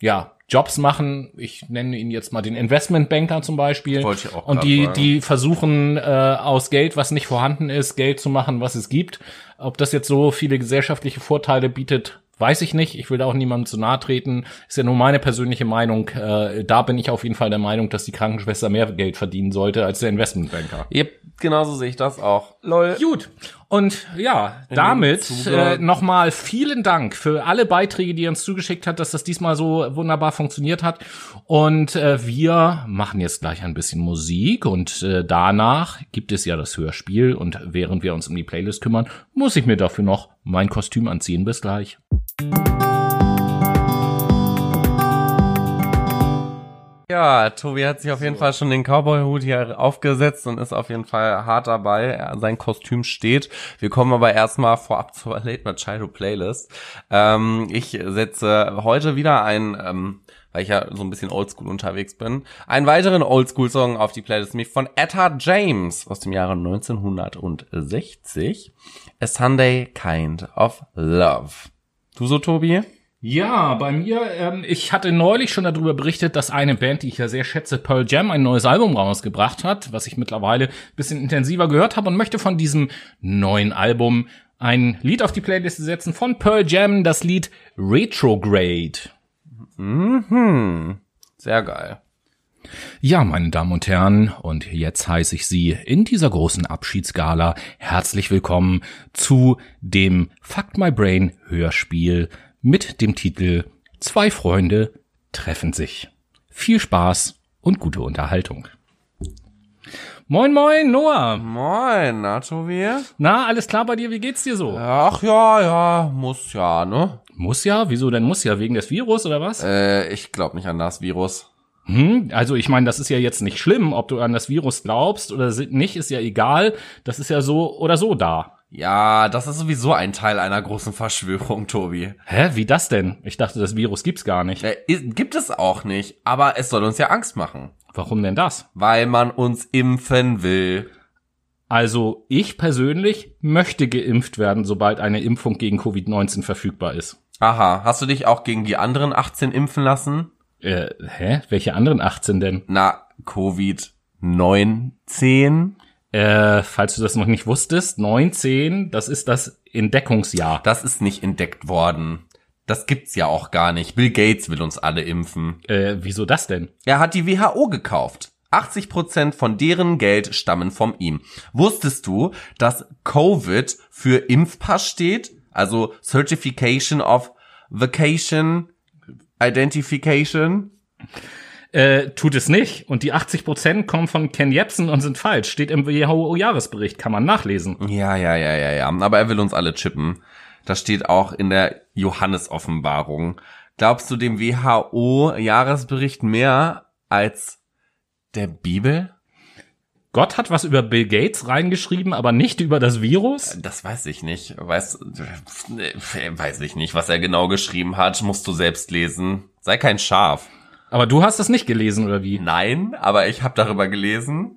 ja, Jobs machen. Ich nenne ihn jetzt mal den Investmentbanker zum Beispiel. Wollte ich auch und die, sagen. die versuchen äh, aus Geld, was nicht vorhanden ist, Geld zu machen, was es gibt. Ob das jetzt so viele gesellschaftliche Vorteile bietet, weiß ich nicht. Ich will da auch niemandem zu nahe treten. Ist ja nur meine persönliche Meinung. Äh, da bin ich auf jeden Fall der Meinung, dass die Krankenschwester mehr Geld verdienen sollte als der Investmentbanker. Yep, genauso sehe ich das auch. Lol. Gut. Und ja, damit Zuge- äh, nochmal vielen Dank für alle Beiträge, die ihr uns zugeschickt hat, dass das diesmal so wunderbar funktioniert hat. Und äh, wir machen jetzt gleich ein bisschen Musik und äh, danach gibt es ja das Hörspiel und während wir uns um die Playlist kümmern, muss ich mir dafür noch mein Kostüm anziehen. Bis gleich. Ja, Tobi hat sich auf jeden Fall schon den Cowboy-Hut hier aufgesetzt und ist auf jeden Fall hart dabei. Sein Kostüm steht. Wir kommen aber erstmal vorab zur Late Machado Playlist. Ähm, ich setze heute wieder ein, ähm, weil ich ja so ein bisschen oldschool unterwegs bin, einen weiteren Oldschool-Song auf die Playlist, nämlich von Etta James aus dem Jahre 1960. A Sunday Kind of Love. Du so, Tobi? Ja, bei mir, ähm, ich hatte neulich schon darüber berichtet, dass eine Band, die ich ja sehr schätze, Pearl Jam, ein neues Album rausgebracht hat, was ich mittlerweile ein bisschen intensiver gehört habe und möchte von diesem neuen Album ein Lied auf die Playliste setzen von Pearl Jam, das Lied Retrograde. Mhm. Sehr geil. Ja, meine Damen und Herren, und jetzt heiße ich Sie in dieser großen Abschiedsgala herzlich willkommen zu dem Fuck My Brain Hörspiel mit dem Titel Zwei Freunde treffen sich. Viel Spaß und gute Unterhaltung. Moin, moin, Noah. Moin, na, Tobi? Na, alles klar bei dir? Wie geht's dir so? Ach ja, ja, muss ja, ne? Muss ja? Wieso denn muss ja? Wegen des Virus oder was? Äh, ich glaube nicht an das Virus. Hm, also ich meine, das ist ja jetzt nicht schlimm, ob du an das Virus glaubst oder nicht, ist ja egal. Das ist ja so oder so da. Ja, das ist sowieso ein Teil einer großen Verschwörung, Tobi. Hä, wie das denn? Ich dachte, das Virus gibt's gar nicht. Äh, gibt es auch nicht, aber es soll uns ja Angst machen, Warum denn das? weil man uns impfen will. Also ich persönlich möchte geimpft werden, sobald eine Impfung gegen Covid-19 verfügbar ist. Aha, hast du dich auch gegen die anderen 18 impfen lassen? Äh, hä? Welche anderen 18 denn? Na, Covid-19? Äh, falls du das noch nicht wusstest, 19, das ist das Entdeckungsjahr. Das ist nicht entdeckt worden. Das gibt's ja auch gar nicht. Bill Gates will uns alle impfen. Äh, wieso das denn? Er hat die WHO gekauft. 80% von deren Geld stammen von ihm. Wusstest du, dass Covid für Impfpass steht? Also Certification of Vacation Identification? Äh, tut es nicht. Und die 80% kommen von Ken Jebsen und sind falsch. Steht im WHO-Jahresbericht, kann man nachlesen. Ja, ja, ja, ja, ja. Aber er will uns alle chippen. Das steht auch in der Johannes-Offenbarung. Glaubst du dem WHO-Jahresbericht mehr als der Bibel? Gott hat was über Bill Gates reingeschrieben, aber nicht über das Virus? Das weiß ich nicht. Weiß, äh, weiß ich nicht, was er genau geschrieben hat. Musst du selbst lesen. Sei kein Schaf. Aber du hast das nicht gelesen, oder wie? Nein, aber ich habe darüber gelesen.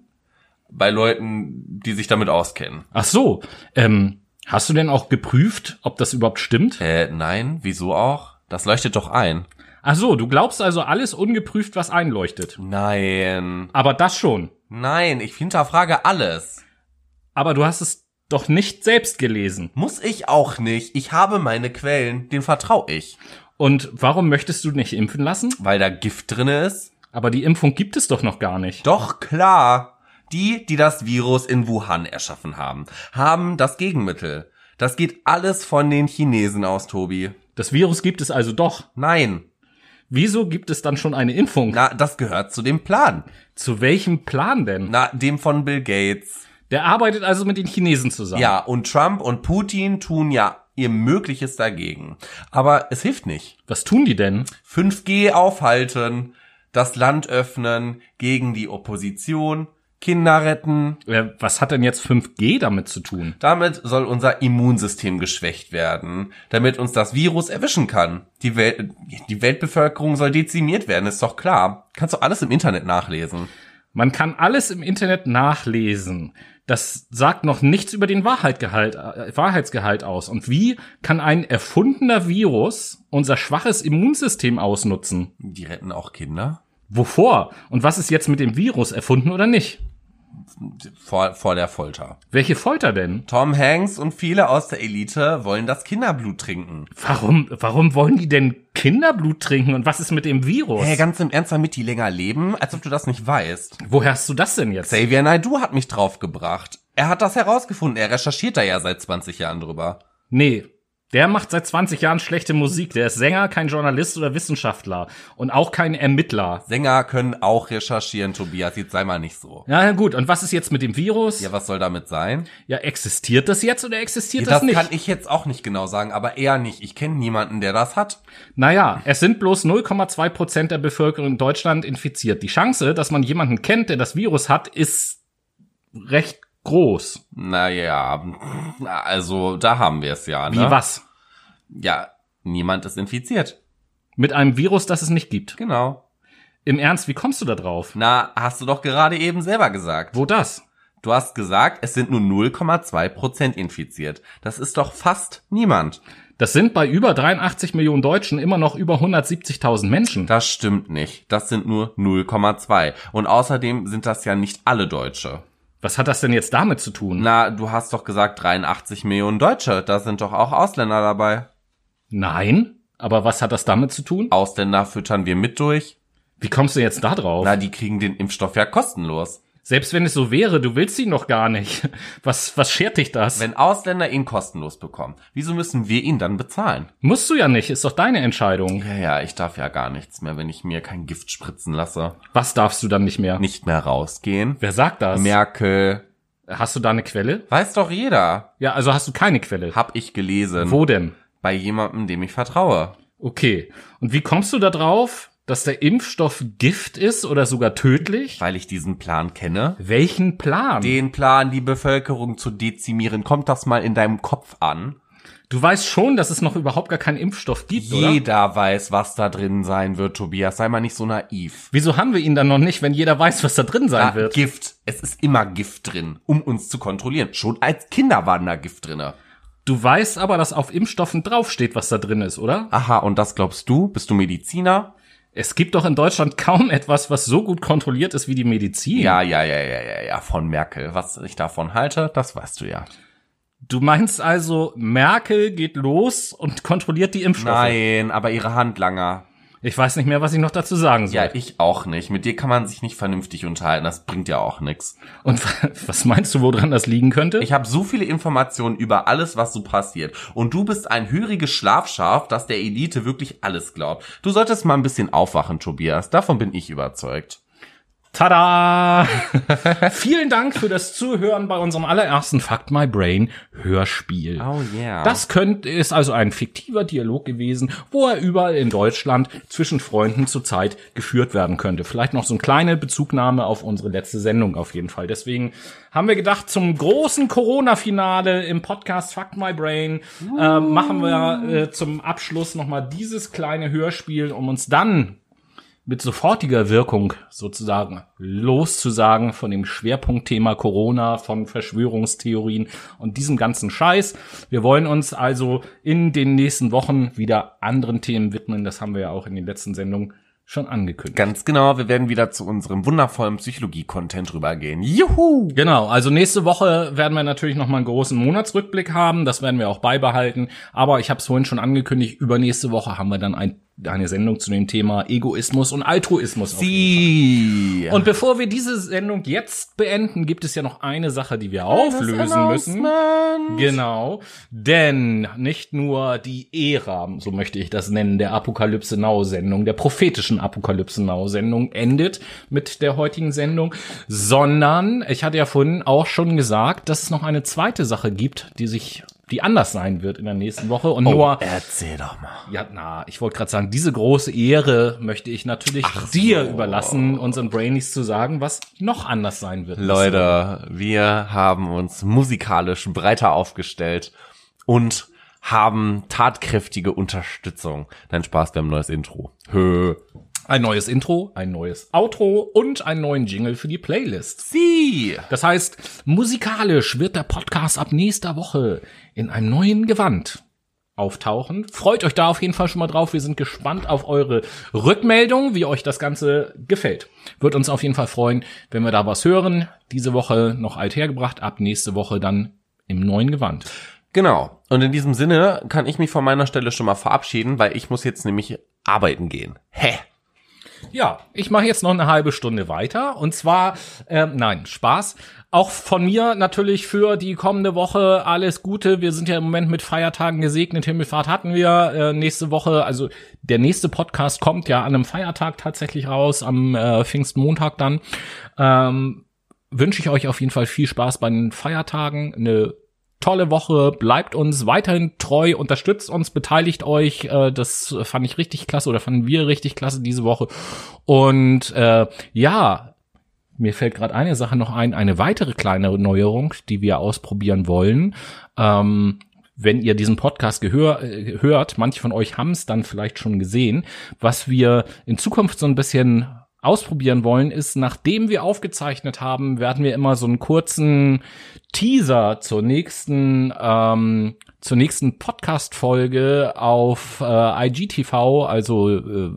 Bei Leuten, die sich damit auskennen. Ach so. Ähm, hast du denn auch geprüft, ob das überhaupt stimmt? Äh, nein, wieso auch? Das leuchtet doch ein. Ach so, du glaubst also alles ungeprüft, was einleuchtet. Nein. Aber das schon. Nein, ich hinterfrage alles. Aber du hast es doch nicht selbst gelesen. Muss ich auch nicht. Ich habe meine Quellen, denen vertraue ich. Und warum möchtest du nicht impfen lassen? Weil da Gift drinne ist? Aber die Impfung gibt es doch noch gar nicht. Doch, klar. Die, die das Virus in Wuhan erschaffen haben, haben das Gegenmittel. Das geht alles von den Chinesen aus, Tobi. Das Virus gibt es also doch. Nein. Wieso gibt es dann schon eine Impfung? Na, das gehört zu dem Plan. Zu welchem Plan denn? Na, dem von Bill Gates. Der arbeitet also mit den Chinesen zusammen. Ja, und Trump und Putin tun ja ihr Mögliches dagegen. Aber es hilft nicht. Was tun die denn? 5G aufhalten, das Land öffnen gegen die Opposition, Kinder retten. Was hat denn jetzt 5G damit zu tun? Damit soll unser Immunsystem geschwächt werden, damit uns das Virus erwischen kann. Die, Welt, die Weltbevölkerung soll dezimiert werden, ist doch klar. Kannst du alles im Internet nachlesen. Man kann alles im Internet nachlesen. Das sagt noch nichts über den Wahrheitgehalt, äh, Wahrheitsgehalt aus. Und wie kann ein erfundener Virus unser schwaches Immunsystem ausnutzen? Die retten auch Kinder. Wovor? Und was ist jetzt mit dem Virus erfunden oder nicht? Vor, vor der Folter. Welche Folter denn? Tom Hanks und viele aus der Elite wollen das Kinderblut trinken. Warum, warum wollen die denn Kinderblut trinken? Und was ist mit dem Virus? Hey, ganz im Ernst, damit die länger leben, als ob du das nicht weißt. Woher hast du das denn jetzt? Xavier Naidoo hat mich draufgebracht. Er hat das herausgefunden. Er recherchiert da ja seit 20 Jahren drüber. Nee. Der macht seit 20 Jahren schlechte Musik. Der ist Sänger, kein Journalist oder Wissenschaftler. Und auch kein Ermittler. Sänger können auch recherchieren, Tobias. Jetzt sei mal nicht so. Ja, gut. Und was ist jetzt mit dem Virus? Ja, was soll damit sein? Ja, existiert das jetzt oder existiert Ja, das das nicht? kann ich jetzt auch nicht genau sagen, aber eher nicht. Ich kenne niemanden, der das hat. Naja, es sind bloß 0,2 Prozent der Bevölkerung in Deutschland infiziert. Die Chance, dass man jemanden kennt, der das Virus hat, ist recht groß. Naja, also da haben wir es ja. Ne? Wie was? Ja, niemand ist infiziert. Mit einem Virus, das es nicht gibt. Genau. Im Ernst, wie kommst du da drauf? Na, hast du doch gerade eben selber gesagt. Wo das? Du hast gesagt, es sind nur 0,2 Prozent infiziert. Das ist doch fast niemand. Das sind bei über 83 Millionen Deutschen immer noch über 170.000 Menschen. Das stimmt nicht. Das sind nur 0,2. Und außerdem sind das ja nicht alle Deutsche. Was hat das denn jetzt damit zu tun? Na, du hast doch gesagt 83 Millionen Deutsche. Da sind doch auch Ausländer dabei. Nein. Aber was hat das damit zu tun? Ausländer füttern wir mit durch. Wie kommst du jetzt da drauf? Na, die kriegen den Impfstoff ja kostenlos. Selbst wenn es so wäre, du willst ihn noch gar nicht. Was, was schert dich das? Wenn Ausländer ihn kostenlos bekommen, wieso müssen wir ihn dann bezahlen? Musst du ja nicht, ist doch deine Entscheidung. Ja, ja, ich darf ja gar nichts mehr, wenn ich mir kein Gift spritzen lasse. Was darfst du dann nicht mehr? Nicht mehr rausgehen. Wer sagt das? Merkel. Hast du da eine Quelle? Weiß doch jeder. Ja, also hast du keine Quelle. Hab ich gelesen. Wo denn? Bei jemandem, dem ich vertraue. Okay. Und wie kommst du da drauf, dass der Impfstoff Gift ist oder sogar tödlich? Weil ich diesen Plan kenne. Welchen Plan? Den Plan, die Bevölkerung zu dezimieren. Kommt das mal in deinem Kopf an? Du weißt schon, dass es noch überhaupt gar keinen Impfstoff gibt, oder? Jeder weiß, was da drin sein wird, Tobias. Sei mal nicht so naiv. Wieso haben wir ihn dann noch nicht, wenn jeder weiß, was da drin sein Ah, wird? Gift. Es ist immer Gift drin, um uns zu kontrollieren. Schon als Kinder waren da Gift drinne. Du weißt aber, dass auf Impfstoffen draufsteht, was da drin ist, oder? Aha, und das glaubst du? Bist du Mediziner? Es gibt doch in Deutschland kaum etwas, was so gut kontrolliert ist wie die Medizin. Ja, ja, ja, ja, ja, ja, von Merkel. Was ich davon halte, das weißt du ja. Du meinst also, Merkel geht los und kontrolliert die Impfstoffe? Nein, aber ihre Handlanger. Ich weiß nicht mehr, was ich noch dazu sagen soll. Ja, ich auch nicht. Mit dir kann man sich nicht vernünftig unterhalten. Das bringt ja auch nix. Und was meinst du, woran das liegen könnte? Ich habe so viele Informationen über alles, was so passiert. Und du bist ein höriges Schlafschaf, das der Elite wirklich alles glaubt. Du solltest mal ein bisschen aufwachen, Tobias. Davon bin ich überzeugt. Tada! Vielen Dank für das Zuhören bei unserem allerersten Fuck My Brain Hörspiel. Oh yeah. Das könnte, ist also ein fiktiver Dialog gewesen, wo er überall in Deutschland zwischen Freunden zurzeit geführt werden könnte. Vielleicht noch so eine kleine Bezugnahme auf unsere letzte Sendung auf jeden Fall. Deswegen haben wir gedacht, zum großen Corona-Finale im Podcast Fuck My Brain äh, machen wir äh, zum Abschluss nochmal dieses kleine Hörspiel, um uns dann mit sofortiger Wirkung sozusagen loszusagen von dem Schwerpunktthema Corona, von Verschwörungstheorien und diesem ganzen Scheiß. Wir wollen uns also in den nächsten Wochen wieder anderen Themen widmen. Das haben wir ja auch in den letzten Sendungen schon angekündigt. Ganz genau, wir werden wieder zu unserem wundervollen Psychologie-Content rübergehen. Juhu! Genau, also nächste Woche werden wir natürlich noch mal einen großen Monatsrückblick haben. Das werden wir auch beibehalten. Aber ich habe es vorhin schon angekündigt, übernächste Woche haben wir dann ein eine Sendung zu dem Thema Egoismus und Altruismus. Sie. Und bevor wir diese Sendung jetzt beenden, gibt es ja noch eine Sache, die wir auflösen müssen. Genau, denn nicht nur die Ära, so möchte ich das nennen, der Apokalypse Now Sendung, der prophetischen Apokalypse Now Sendung endet mit der heutigen Sendung, sondern ich hatte ja vorhin auch schon gesagt, dass es noch eine zweite Sache gibt, die sich die anders sein wird in der nächsten Woche und nur Erzähl doch mal. ja, na, ich wollte gerade sagen, diese große Ehre möchte ich natürlich dir überlassen, unseren Brainies zu sagen, was noch anders sein wird. Leute, wir haben uns musikalisch breiter aufgestellt und haben tatkräftige Unterstützung. Dein Spaß, wir haben ein neues Intro. Hö. Ein neues Intro, ein neues Outro und einen neuen Jingle für die Playlist. Sie. Das heißt, musikalisch wird der Podcast ab nächster Woche in einem neuen Gewand auftauchen. Freut euch da auf jeden Fall schon mal drauf. Wir sind gespannt auf eure Rückmeldung, wie euch das Ganze gefällt. Wird uns auf jeden Fall freuen, wenn wir da was hören. Diese Woche noch alt hergebracht, ab nächste Woche dann im neuen Gewand. Genau. Und in diesem Sinne kann ich mich von meiner Stelle schon mal verabschieden, weil ich muss jetzt nämlich arbeiten gehen. Hä? Ja, ich mache jetzt noch eine halbe Stunde weiter. Und zwar, ähm, nein, Spaß. Auch von mir natürlich für die kommende Woche alles Gute. Wir sind ja im Moment mit Feiertagen gesegnet. Himmelfahrt hatten wir äh, nächste Woche. Also der nächste Podcast kommt ja an einem Feiertag tatsächlich raus, am äh, Pfingstmontag dann. Ähm, wünsche ich euch auf jeden Fall viel Spaß bei den Feiertagen. Eine tolle Woche, bleibt uns weiterhin treu, unterstützt uns, beteiligt euch. Äh, das fand ich richtig klasse oder fanden wir richtig klasse diese Woche. Und äh, ja, mir fällt gerade eine Sache noch ein, eine weitere kleine Neuerung, die wir ausprobieren wollen. Ähm, wenn ihr diesen Podcast gehör, äh, hört, manche von euch haben es dann vielleicht schon gesehen, was wir in Zukunft so ein bisschen ausprobieren wollen, ist, nachdem wir aufgezeichnet haben, werden wir immer so einen kurzen Teaser zur nächsten ähm, zur nächsten Podcast-Folge auf äh, IGTV, also äh,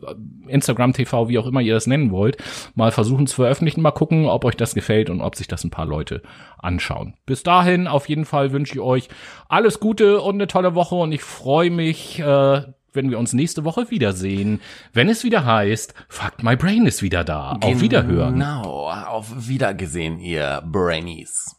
Instagram TV, wie auch immer ihr das nennen wollt, mal versuchen zu veröffentlichen, mal gucken, ob euch das gefällt und ob sich das ein paar Leute anschauen. Bis dahin, auf jeden Fall wünsche ich euch alles Gute und eine tolle Woche und ich freue mich, äh, wenn wir uns nächste Woche wiedersehen, wenn es wieder heißt, Fuck My Brain ist wieder da. Auf Wiederhören. Genau. Auf Wiedergesehen, ihr Brainies.